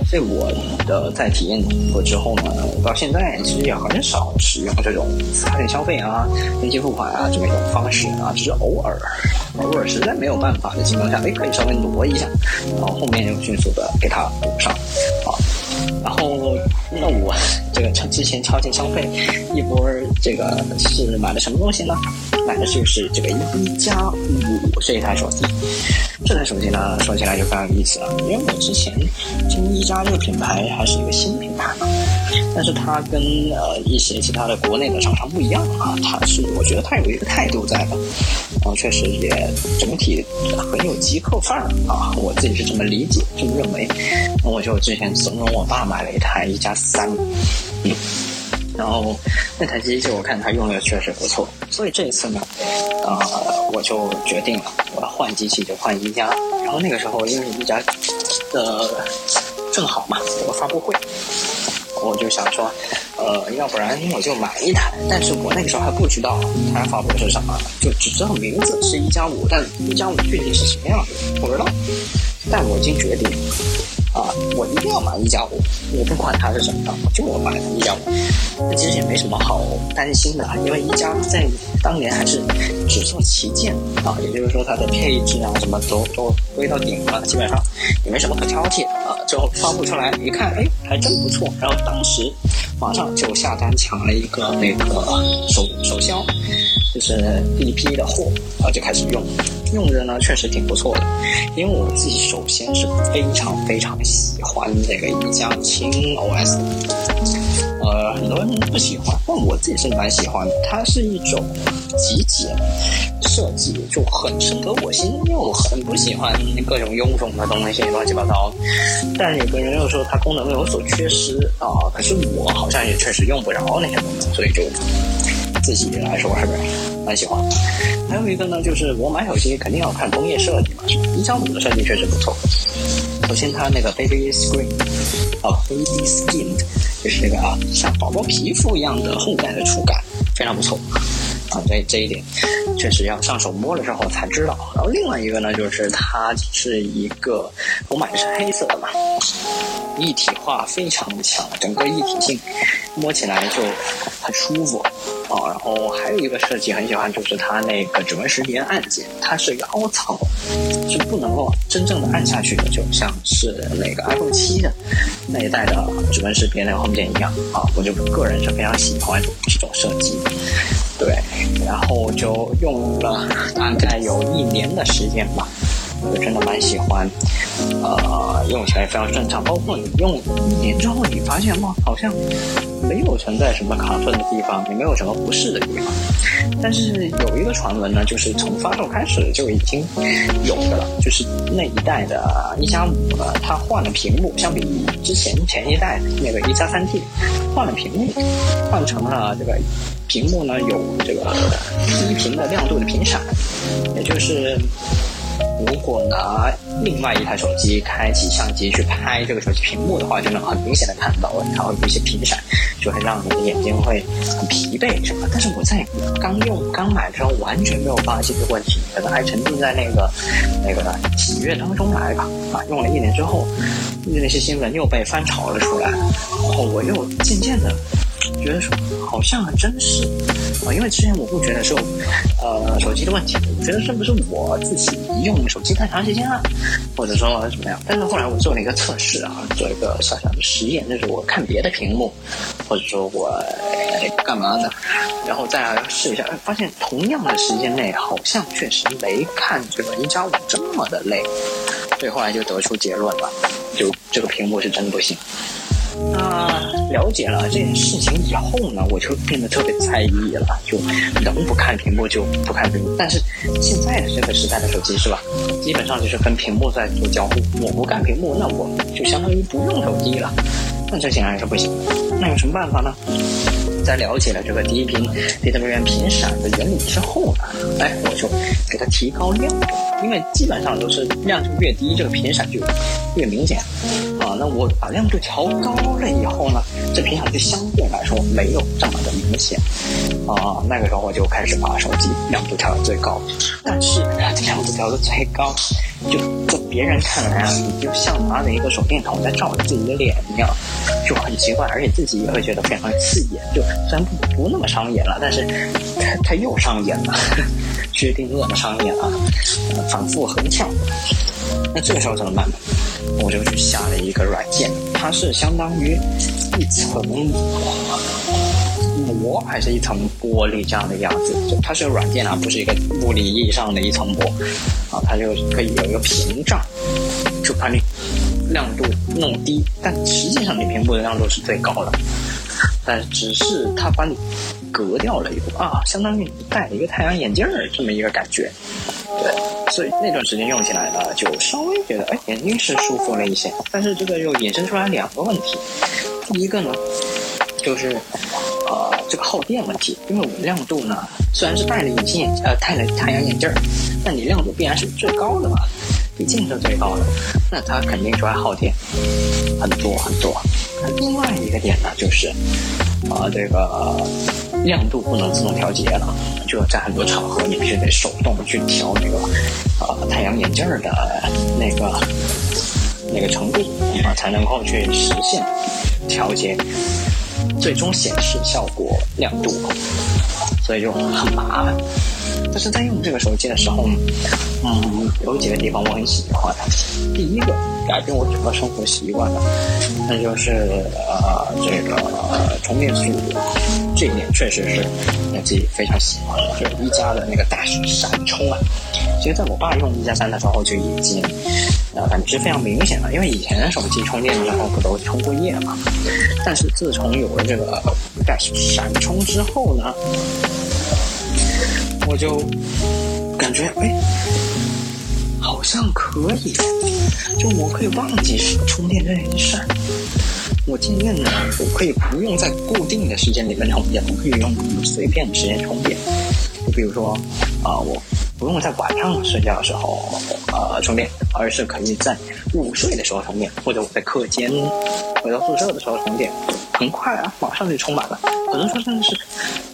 所以我的在体验过之后呢，到现在其实也很少使用这种超前消费啊、分期付款啊这么一种方式啊，只是偶尔，偶尔实在没有办法的情况下，哎，可以稍微挪一下，然后后面又迅速的给它补上啊。然后，那我这个之前超前消费一波，这个是买的什么东西呢？买的就是这个一加五这一台手机。这台手机呢，说起来就非常有意思了，因为我之前听一加这个品牌还是一个新品牌嘛，但是它跟呃一些其他的国内的厂商不一样啊，它是我觉得它有一个态度在的，然后确实也整体很有极客范儿啊，我自己是这么理解，这么认为。那我就之前怂恿我爸买了一台一加三，嗯，然后那台机器我看他用的确实不错，所以这一次呢，呃，我就决定了，我要换机器就换一加。然后那个时候因为一加的正好嘛，有个发布会，我就想说，呃，要不然我就买一台。但是我那个时候还不知道它发布的是什么，就只知道名字是一加五，但一加五具体是什么样子不知道。但我已经决定。啊，我一定要买一加五，我不管它是什么的，我就要买一加五。其实也没什么好担心的，因为一加在当年还是只做旗舰啊，也就是说它的配置啊什么都都归到顶了，基本上也没什么可挑剔啊。最后发布出来一看，哎，还真不错。然后当时马上就下单抢了一个那个首首销，就是第一批的货啊，就开始用。用着呢，确实挺不错的。因为我自己首先是非常非常喜欢这个一加轻 OS，呃，很多人不喜欢，但我自己是蛮喜欢的。它是一种极简设计，就很深得我心。因为我很不喜欢各种臃肿的东西，乱七八糟。但有个人又说它功能有所缺失啊，可是我好像也确实用不着那些功能，所以就。自己来说还是蛮喜欢。还有一个呢，就是我买手机肯定要看工业设计嘛。一加五的设计确实不错。首先它那个 baby screen，哦，baby skin，就是那个啊，像宝宝皮肤一样的厚感的触感，非常不错。啊，这这一点确实要上手摸了之后才知道。然后另外一个呢，就是它是一个，我买的是黑色的嘛，一体化非常强，整个一体性摸起来就很舒服。啊，然后还有一个设计很喜欢，就是它那个指纹识别按键，它是一个凹槽，是不能够真正的按下去的，就像是那个 iPhone 七的那一代的指纹识别那个 Home 键一样啊，我就个人是非常喜欢这种设计，对，然后就用了大概有一年的时间吧。我真的蛮喜欢，呃，用起来非常顺畅。包括你用一年之后，你发现吗？好像没有存在什么卡顿的地方，也没有什么不适的地方。但是有一个传闻呢，就是从发售开始就已经有的了，就是那一代的一加五呢，它换了屏幕，相比之前前一代那个一加三 T，换了屏幕，换成了这个屏幕呢有这个低频的亮度的频闪，也就是。如果拿另外一台手机开启相机去拍这个手机屏幕的话，就能很明显的看到，它会有一些频闪，就会让你的眼睛会很疲惫什么。但是我在刚用刚买的时候完全没有发现这个问题，可能还沉浸在那个那个喜悦当中来吧。啊，用了一年之后，那些新闻又被翻炒了出来，然后我又渐渐的。觉得说好像很真是啊，因为之前我不觉得是呃手机的问题，我觉得是不是我自己用手机太长时间了，或者说怎么样？但是后来我做了一个测试啊，做一个小小的实验，就是我看别的屏幕，或者说我干嘛呢？然后再试一下，发现同样的时间内，好像确实没看这个一加五这么的累，所以后来就得出结论了，就这个屏幕是真不行。那了解了这件事情以后呢，我就变得特别在意了，就能不看屏幕就不看屏幕。但是现在的这个时代的手机是吧，基本上就是跟屏幕在做交互。我不看屏幕，那我就相当于不用手机了。那这显然是不行。那有什么办法呢？在了解了这个低频 DWM 频闪的原理之后呢，哎，我就给它提高亮度，因为基本上都是亮度越低，这个频闪就越明显。啊，那我把亮度调高了以后呢，这频闪就相对来说没有这么的明显。啊，那个时候我就开始把手机亮度调到最高，但是亮度调到最高，就在别人看来啊，你就像拿着一个手电筒在照着自己的脸一样，就很奇怪，而且自己也会觉得非常刺眼。就虽然不不那么伤眼了，但是它它又伤眼了，*laughs* 薛定谔的伤眼啊，反复横跳。那这个时候怎么办呢？我就去下了一个软件，它是相当于一层膜还是一层玻璃这样的样子，就它是个软件啊，不是一个物理意义上的一层膜啊，它就可以有一个屏障，就把你亮度弄低，但实际上你屏幕的亮度是最高的，但只是它把你隔掉了一步啊，相当于你戴了一个太阳眼镜儿这么一个感觉，对。所以那段时间用起来呢，就稍微觉得哎，眼睛是舒服了一些。但是这个又衍生出来两个问题，第一个呢，就是呃这个耗电问题。因为我们亮度呢，虽然是戴了隐形眼呃戴了太阳眼镜儿，但你亮度必然是最高的嘛，毕竟是最高的，那它肯定就会耗电很多很多。那另外一个点呢，就是啊这个。亮度不能自动调节了，就在很多场合你必须得手动去调那个，呃，太阳眼镜的那个那个程度啊，才能够去实现调节最终显示效果亮度，所以就很麻烦。但是在用这个手机的时候，嗯，有几个地方我很喜欢。第一个改变我整个生活习惯的，那就是呃这个充电速度，这一点确实是我自己非常喜欢的，就是一加的那个大闪充啊。其实在我爸用一加三的时候就已经，呃，感觉非常明显的，因为以前手机充电的时候不都充过液嘛，但是自从有了这个大闪充之后呢。我就感觉哎，好像可以，就我可以忘记充电这件事儿。我渐渐的，我可以不用在固定的时间里面充电，我可以用碎片的时间充电。就比如说啊，我不用在晚上睡觉的时候呃充电，而是可以在午睡的时候充电，或者我在课间回到宿舍的时候充电。很快啊，马上就充满了。可能说真的是，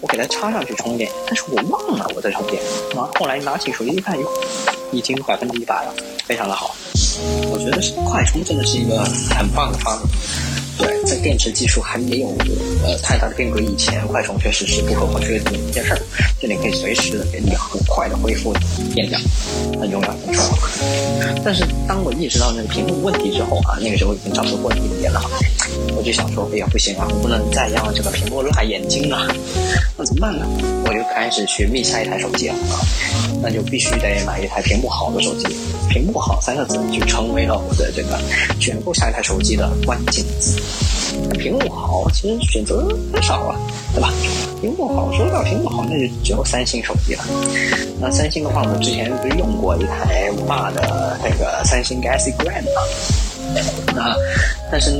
我给它插上去充电，但是我忘了我在充电。啊，后来拿起手机一看，哟，已经百分之一百了，非常的好。我觉得快充真的是一个很棒的发明。对，在电池技术还没有呃太大的变革以前，快充确实是不可或缺的一件事儿。这里可以随时给你很快的恢复电量，很重要，很重要。但是当我意识到那个屏幕问题之后啊，那个时候已经差不多过了一年了，我就想说，哎呀，不行啊，我不能再让这个屏幕辣眼睛了，那怎么办呢？我就开始寻觅下一台手机了啊，那就必须得买一台屏幕好的手机。屏幕好三个字就成为了我的这个选购下一台手机的关键字。屏幕好，其实选择很少啊，对吧？屏幕好，说到屏幕好，那就只有三星手机了。那三星的话，我之前不是用过一台五八的那个三星 Galaxy Grand 吗？*laughs* 啊，但是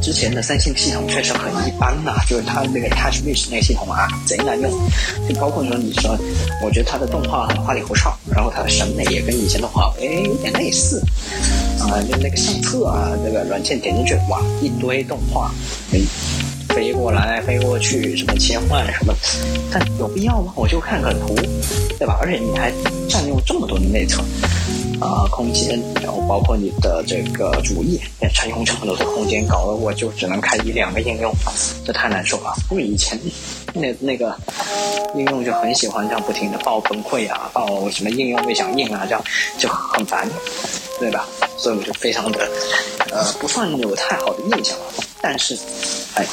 之前的三星系统确实很一般呐，就是它那个 TouchWiz 那个系统啊，贼难用。就包括说你说，我觉得它的动画很花里胡哨，然后它的审美也跟以前的话，哎，有点类似。啊，就那个相册啊，那个软件点进去，哇，一堆动画，飞飞过来飞过去，什么切换什么，但有必要吗？我就看个图，对吧？而且你还占用这么多的内存。啊，空间，然后包括你的这个主页也占用这么多的空间，搞得我就只能开一两个应用，这太难受了。因为以前那那个应用就很喜欢这样不停的报崩溃啊，报什么应用未响应啊，这样就很烦，对吧？所以我就非常的呃不算有太好的印象了。但是，哎，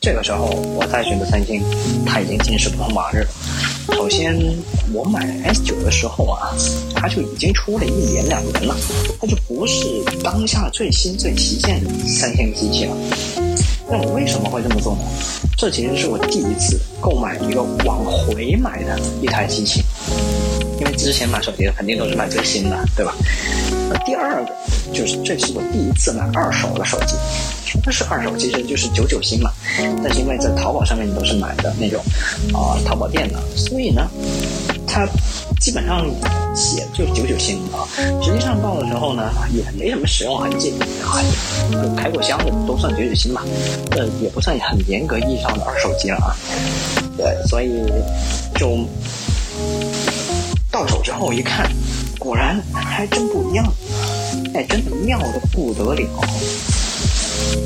这个时候我再选择三星，它已经进是不通往日了。首先，我买 S 九的时候啊，它就已经出了一年两年了，它就不是当下最新最旗舰的三星机器了。那我为什么会这么做呢？这其实是我第一次购买一个往回买的一台机器，因为之前买手机肯定都是买最新的，对吧？那第二个就是这是我第一次买二手的手机。那是二手？其实就是九九新嘛。但是因为在淘宝上面你都是买的那种啊淘宝店的，所以呢，它基本上写就是九九新啊。实际上到的时候呢，也没什么使用痕迹，就开过箱的都算九九新嘛。这也不算很严格意义上的二手机了啊。对，所以就到手之后一看，果然还真不一样，哎，真的妙的不得了。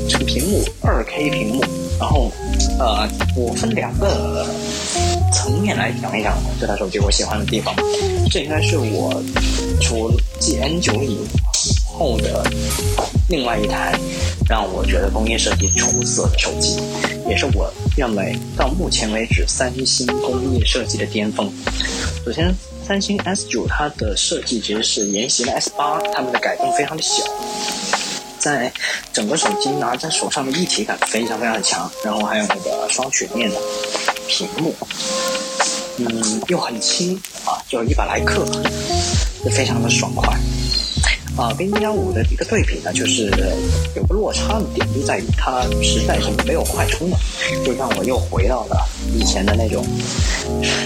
这个屏幕二 K 屏幕，然后，呃，我分两个层面来讲一讲这台手机我喜欢的地方。这应该是我除 G N 九以后的另外一台让我觉得工业设计出色的手机，也是我认为到目前为止三星工业设计的巅峰。首先，三星 S 九它的设计其实是沿袭了 S 八，它们的改动非常的小。在整个手机拿在手上的一体感非常非常强，然后还有那个双曲面的屏幕，嗯，又很轻啊，就一百来克，就非常的爽快啊。跟一加五的一个对比呢，就是有个落差的点就在于它实在是没有快充了，就让我又回到了以前的那种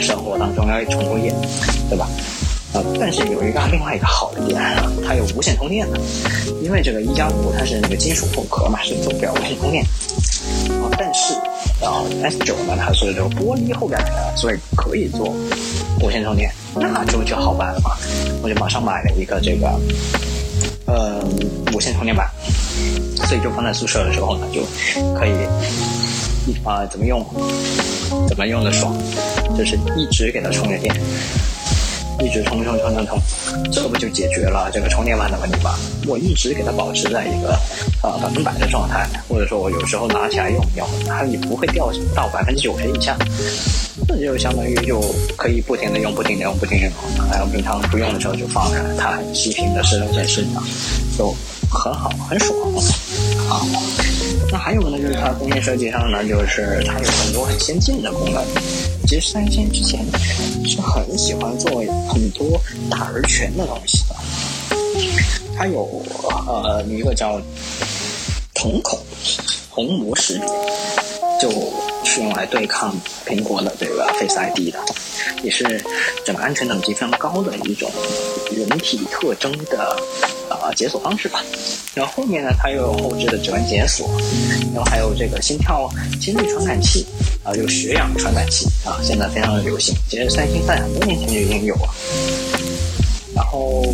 生活当中要充过液，对吧？啊但是有一个另外一个好的点，它有无线充电的，因为这个一加五它是那个金属后壳嘛，是做不了无线充电。啊，但是啊 S 九呢，它是这个玻璃后盖的，所以可以做无线充电，那就就好办了嘛。我就马上买了一个这个呃无线充电板，所以就放在宿舍的时候呢，就可以啊怎么用怎么用的爽，就是一直给它充着电。一直充充充充充，这不就解决了这个充电慢的问题吗？我一直给它保持在一个呃百分百的状态，或者说我有时候拿起来用用，它也不会掉到百分之九十以下，这就相当于就可以不停的用，不停的用，不停的用。然后平常不用的时候就放着，它很细屏的是在身上，就很好，很爽啊。那还有呢，就是它工业设计上呢，就是它有很多很先进的功能。其实三星之前是很喜欢做很多大而全的东西的。它有呃一个叫瞳孔虹膜识别，就是用来对抗苹果的这个 Face ID 的，也是整个安全等级非常高的一种人体特征的啊解锁方式吧。然后后面呢，它又有后置的指纹解锁，然后还有这个心跳心率传感器。啊，有血氧传感器啊，现在非常的流行。其实三星在很多年前就已经有了。然后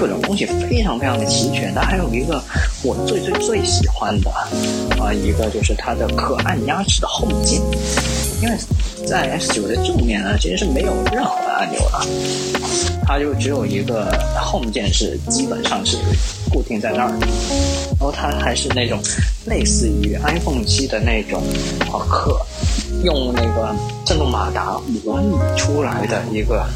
各种东西非常非常的齐全。它还有一个我最最最喜欢的啊，一个就是它的可按压式的 Home 键。因为在 S9 的正面呢，其实是没有任何的按钮的，它就只有一个 Home 键是基本上是固定在那儿。然后它还是那种类似于 iPhone 七的那种啊，可用那个震动马达模拟出来的一个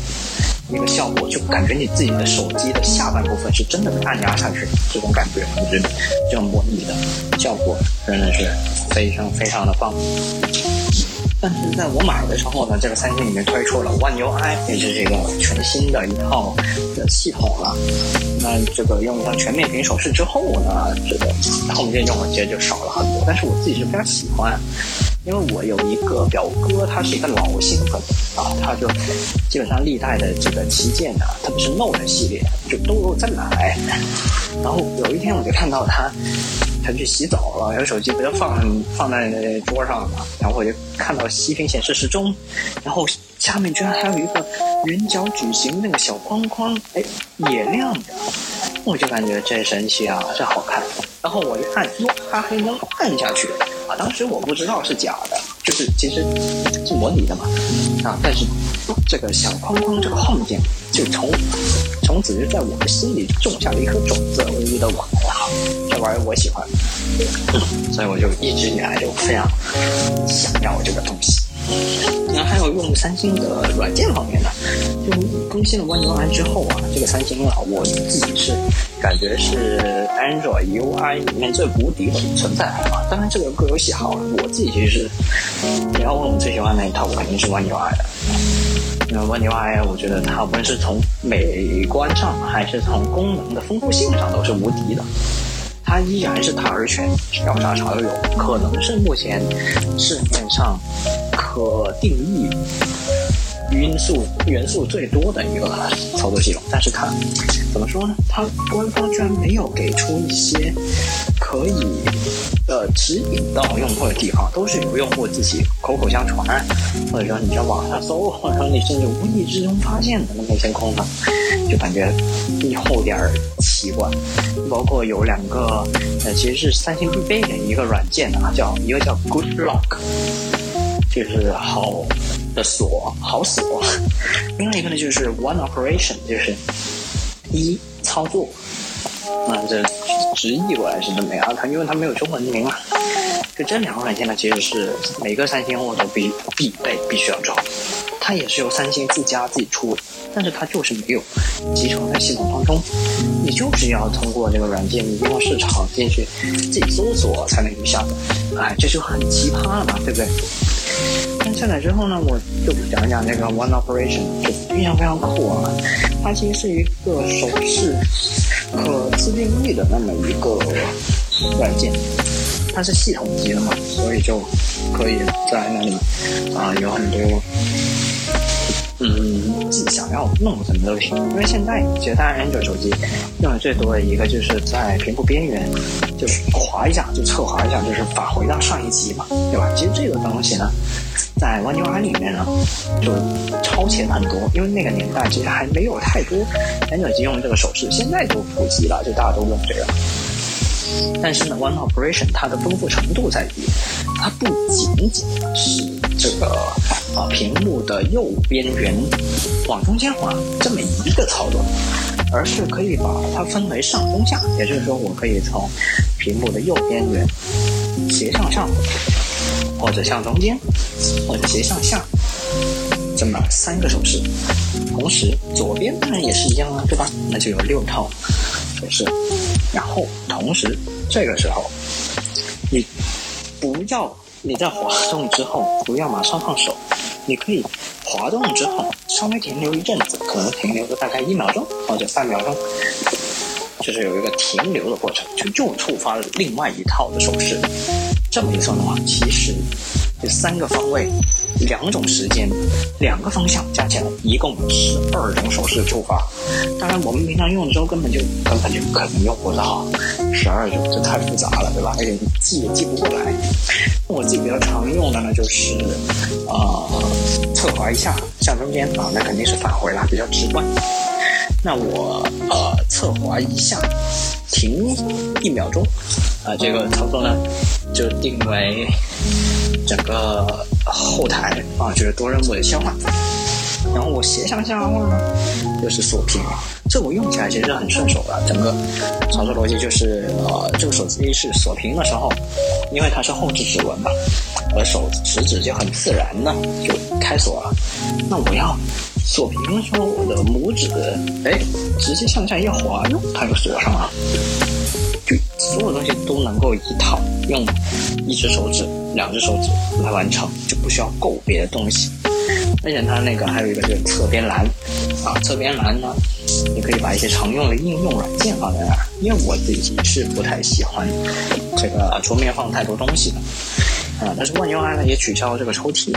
一个效果，就感觉你自己的手机的下半部分是真的被按压下去，这种感觉，我觉得这种模拟的效果真的是非常非常的棒。但是在我买的时候呢，这个三星已经推出了 One UI，也是这个全新的一套的系统了。那这个用上全面屏手势之后呢，这个后面用的其实就少了很多。但是我自己是非常喜欢，因为我有一个表哥，他是一个老新粉啊，他就基本上历代的这个旗舰的，特别是 Note 系列，就都有在买。然后有一天我就看到他。他去洗澡了，然后手机不就放放在那桌上了嘛？然后我就看到息屏显示时钟，然后下面居然还有一个圆角矩形那个小框框，哎，也亮着，我就感觉这神奇啊，这好看。然后我一看，哟，它还能按下去啊！当时我不知道是假的，就是其实是模拟的嘛啊！但是这个小框框这个 Home 键就从从此就在我的心里种下了一颗种子，我就觉得哇，这玩意儿我喜欢，所以我就一直以来就非常想要这个东西。然后还有用三星的软件方面呢，就更新了 One UI 之后啊，这个三星啊，我自己是感觉是 Android UI 里面最无敌的存在啊。当然这个各有喜好，我自己其实是你要问我最喜欢哪一套，我肯定是 One UI 的。那 One UI 我觉得它无论是从美观上还是从功能的丰富性上都是无敌的。它依然是大而全，要啥啥都有，可能是目前市面上可定义因素元素最多的一个操作系统。但是它怎么说呢？它官方居然没有给出一些可以呃指引到用户的地方，都是由用户自己口口相传，或者说你在网上搜，或者说你甚至无意之中发现的那么一些功能，就感觉有点奇怪。包括有两个，呃，其实是三星必备的一个软件啊，叫一个叫 Good Lock，就是好的锁，好锁；另外一个呢就是 One Operation，就是一操作。那，这直译过来是这么样，它因为它没有中文名嘛。就这两个软件呢，其实是每个三星用户都必必备，必须要装。它也是由三星自家自己出。但是它就是没有集成在系统当中，你就是要通过这个软件应用市场进去自己搜索才能去下载，哎，这就很奇葩了嘛，对不对？那下载之后呢，我就讲一讲这个 One Operation，就非常非常酷啊！它其实是一个手势可自定义的那么一个软件，它是系统级的嘛，所以就可以在那里啊有很多。嗯，自己想要弄什么都行。因为现在其实大家安卓手机用的最多的一个，就是在屏幕边缘就滑一下，就侧滑一下，就是返回到上一级嘛，对吧？其实这个东西呢，在 One UI 里面呢，就超前很多，因为那个年代其实还没有太多很久机用这个手势，现在都普及了，就大家都用这个。但是呢，One Operation 它的丰富程度在于，它不仅仅是这个啊屏幕的右边缘往中间滑这么一个操作，而是可以把它分为上中下，也就是说，我可以从屏幕的右边缘斜向上，或者向中间，或者斜向下，这么三个手势。同时，左边当然也是一样啊，对吧？那就有六套手势。然后，同时这个时候，你不要你在滑动之后不要马上放手，你可以滑动之后稍微停留一阵子，可能停留个大概一秒钟或者三秒钟，就是有一个停留的过程，就又触发了另外一套的手势。这么一算的话，其实这三个方位。两种时间，两个方向加起来一共十二种手势触发。当然，我们平常用的时候根本就根本就可能用不到十二种，这太复杂了，对吧？而且记也记不过来。我自己比较常用的呢，就是呃侧滑一下向中间啊，那肯定是返回了，比较直观。那我呃侧滑一下，停一秒钟，啊，这个操作呢就定为整个后台啊，就是多任务的切换。然后我斜向下滑呢，就是锁屏，这我用起来其实很顺手的。整个操作逻辑就是，呃，这个手机是锁屏的时候，因为它是后置指纹嘛，我的手食指就很自然的就开锁了。那我要。锁屏的时候，我的拇指哎，直接向下一滑，它就锁上了。就所有东西都能够一套用一只手指、两只手指来完成，就不需要够别的东西。而且它那个还有一个就是侧边栏啊，侧边栏呢，你可以把一些常用的应用软件放在那儿。因为我自己是不太喜欢这个桌面放太多东西的。啊，但是万用 i 呢也取消了这个抽屉，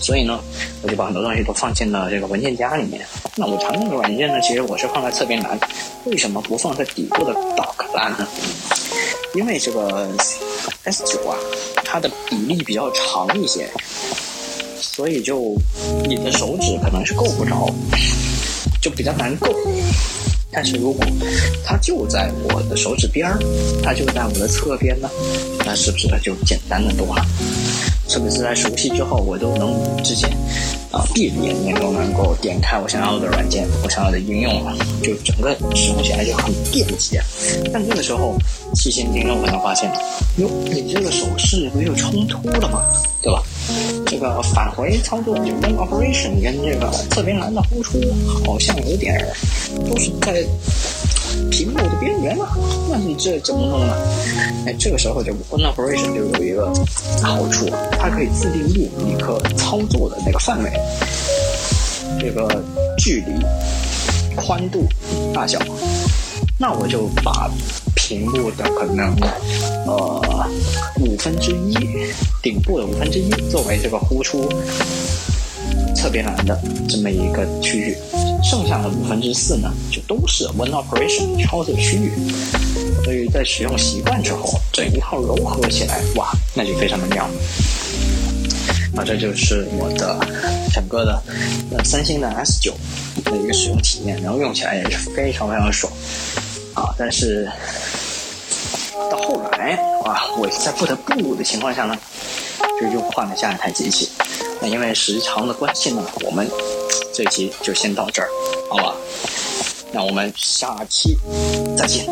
所以呢，我就把很多东西都放进了这个文件夹里面。那我常用的软件呢，其实我是放在侧边栏，为什么不放在底部的 Dock 栏呢？因为这个 S9 啊，它的比例比较长一些，所以就你的手指可能是够不着，就比较难够。但是如果它就在我的手指边儿，它就在我的侧边呢，那是不是它就简单的多了？特别是在熟悉之后，我都能直接啊闭着眼睛都能够点开我想要的软件，我想要的应用了，就整个使用起来就很便捷。但这个时候细心听众可能发现，哟，你这个手势不就冲突了吗？对吧？这个返回操作就 One Operation 跟这个侧边栏的呼出好像有点都是在屏幕的边缘了，那你这怎么弄呢？哎，这个时候就 on operation，就有一个好处，它可以自定义你可操作的那个范围，这个距离、宽度、大小，那我就把。屏幕的可能，呃，五分之一，顶部的五分之一作为这个呼出侧边栏的这么一个区域，剩下的五分之四呢，就都是 One Operation 操作区域。所以在使用习惯之后，整一套柔合起来，哇，那就非常的妙。啊这就是我的整个的呃三星的 S 九的一个使用体验，然后用起来也是非常非常爽啊，但是。到后来，哇，我在不得不的情况下呢，就又换了下一台机器。那因为时长的关系呢，我们这期就先到这儿，好吧？那我们下期再见。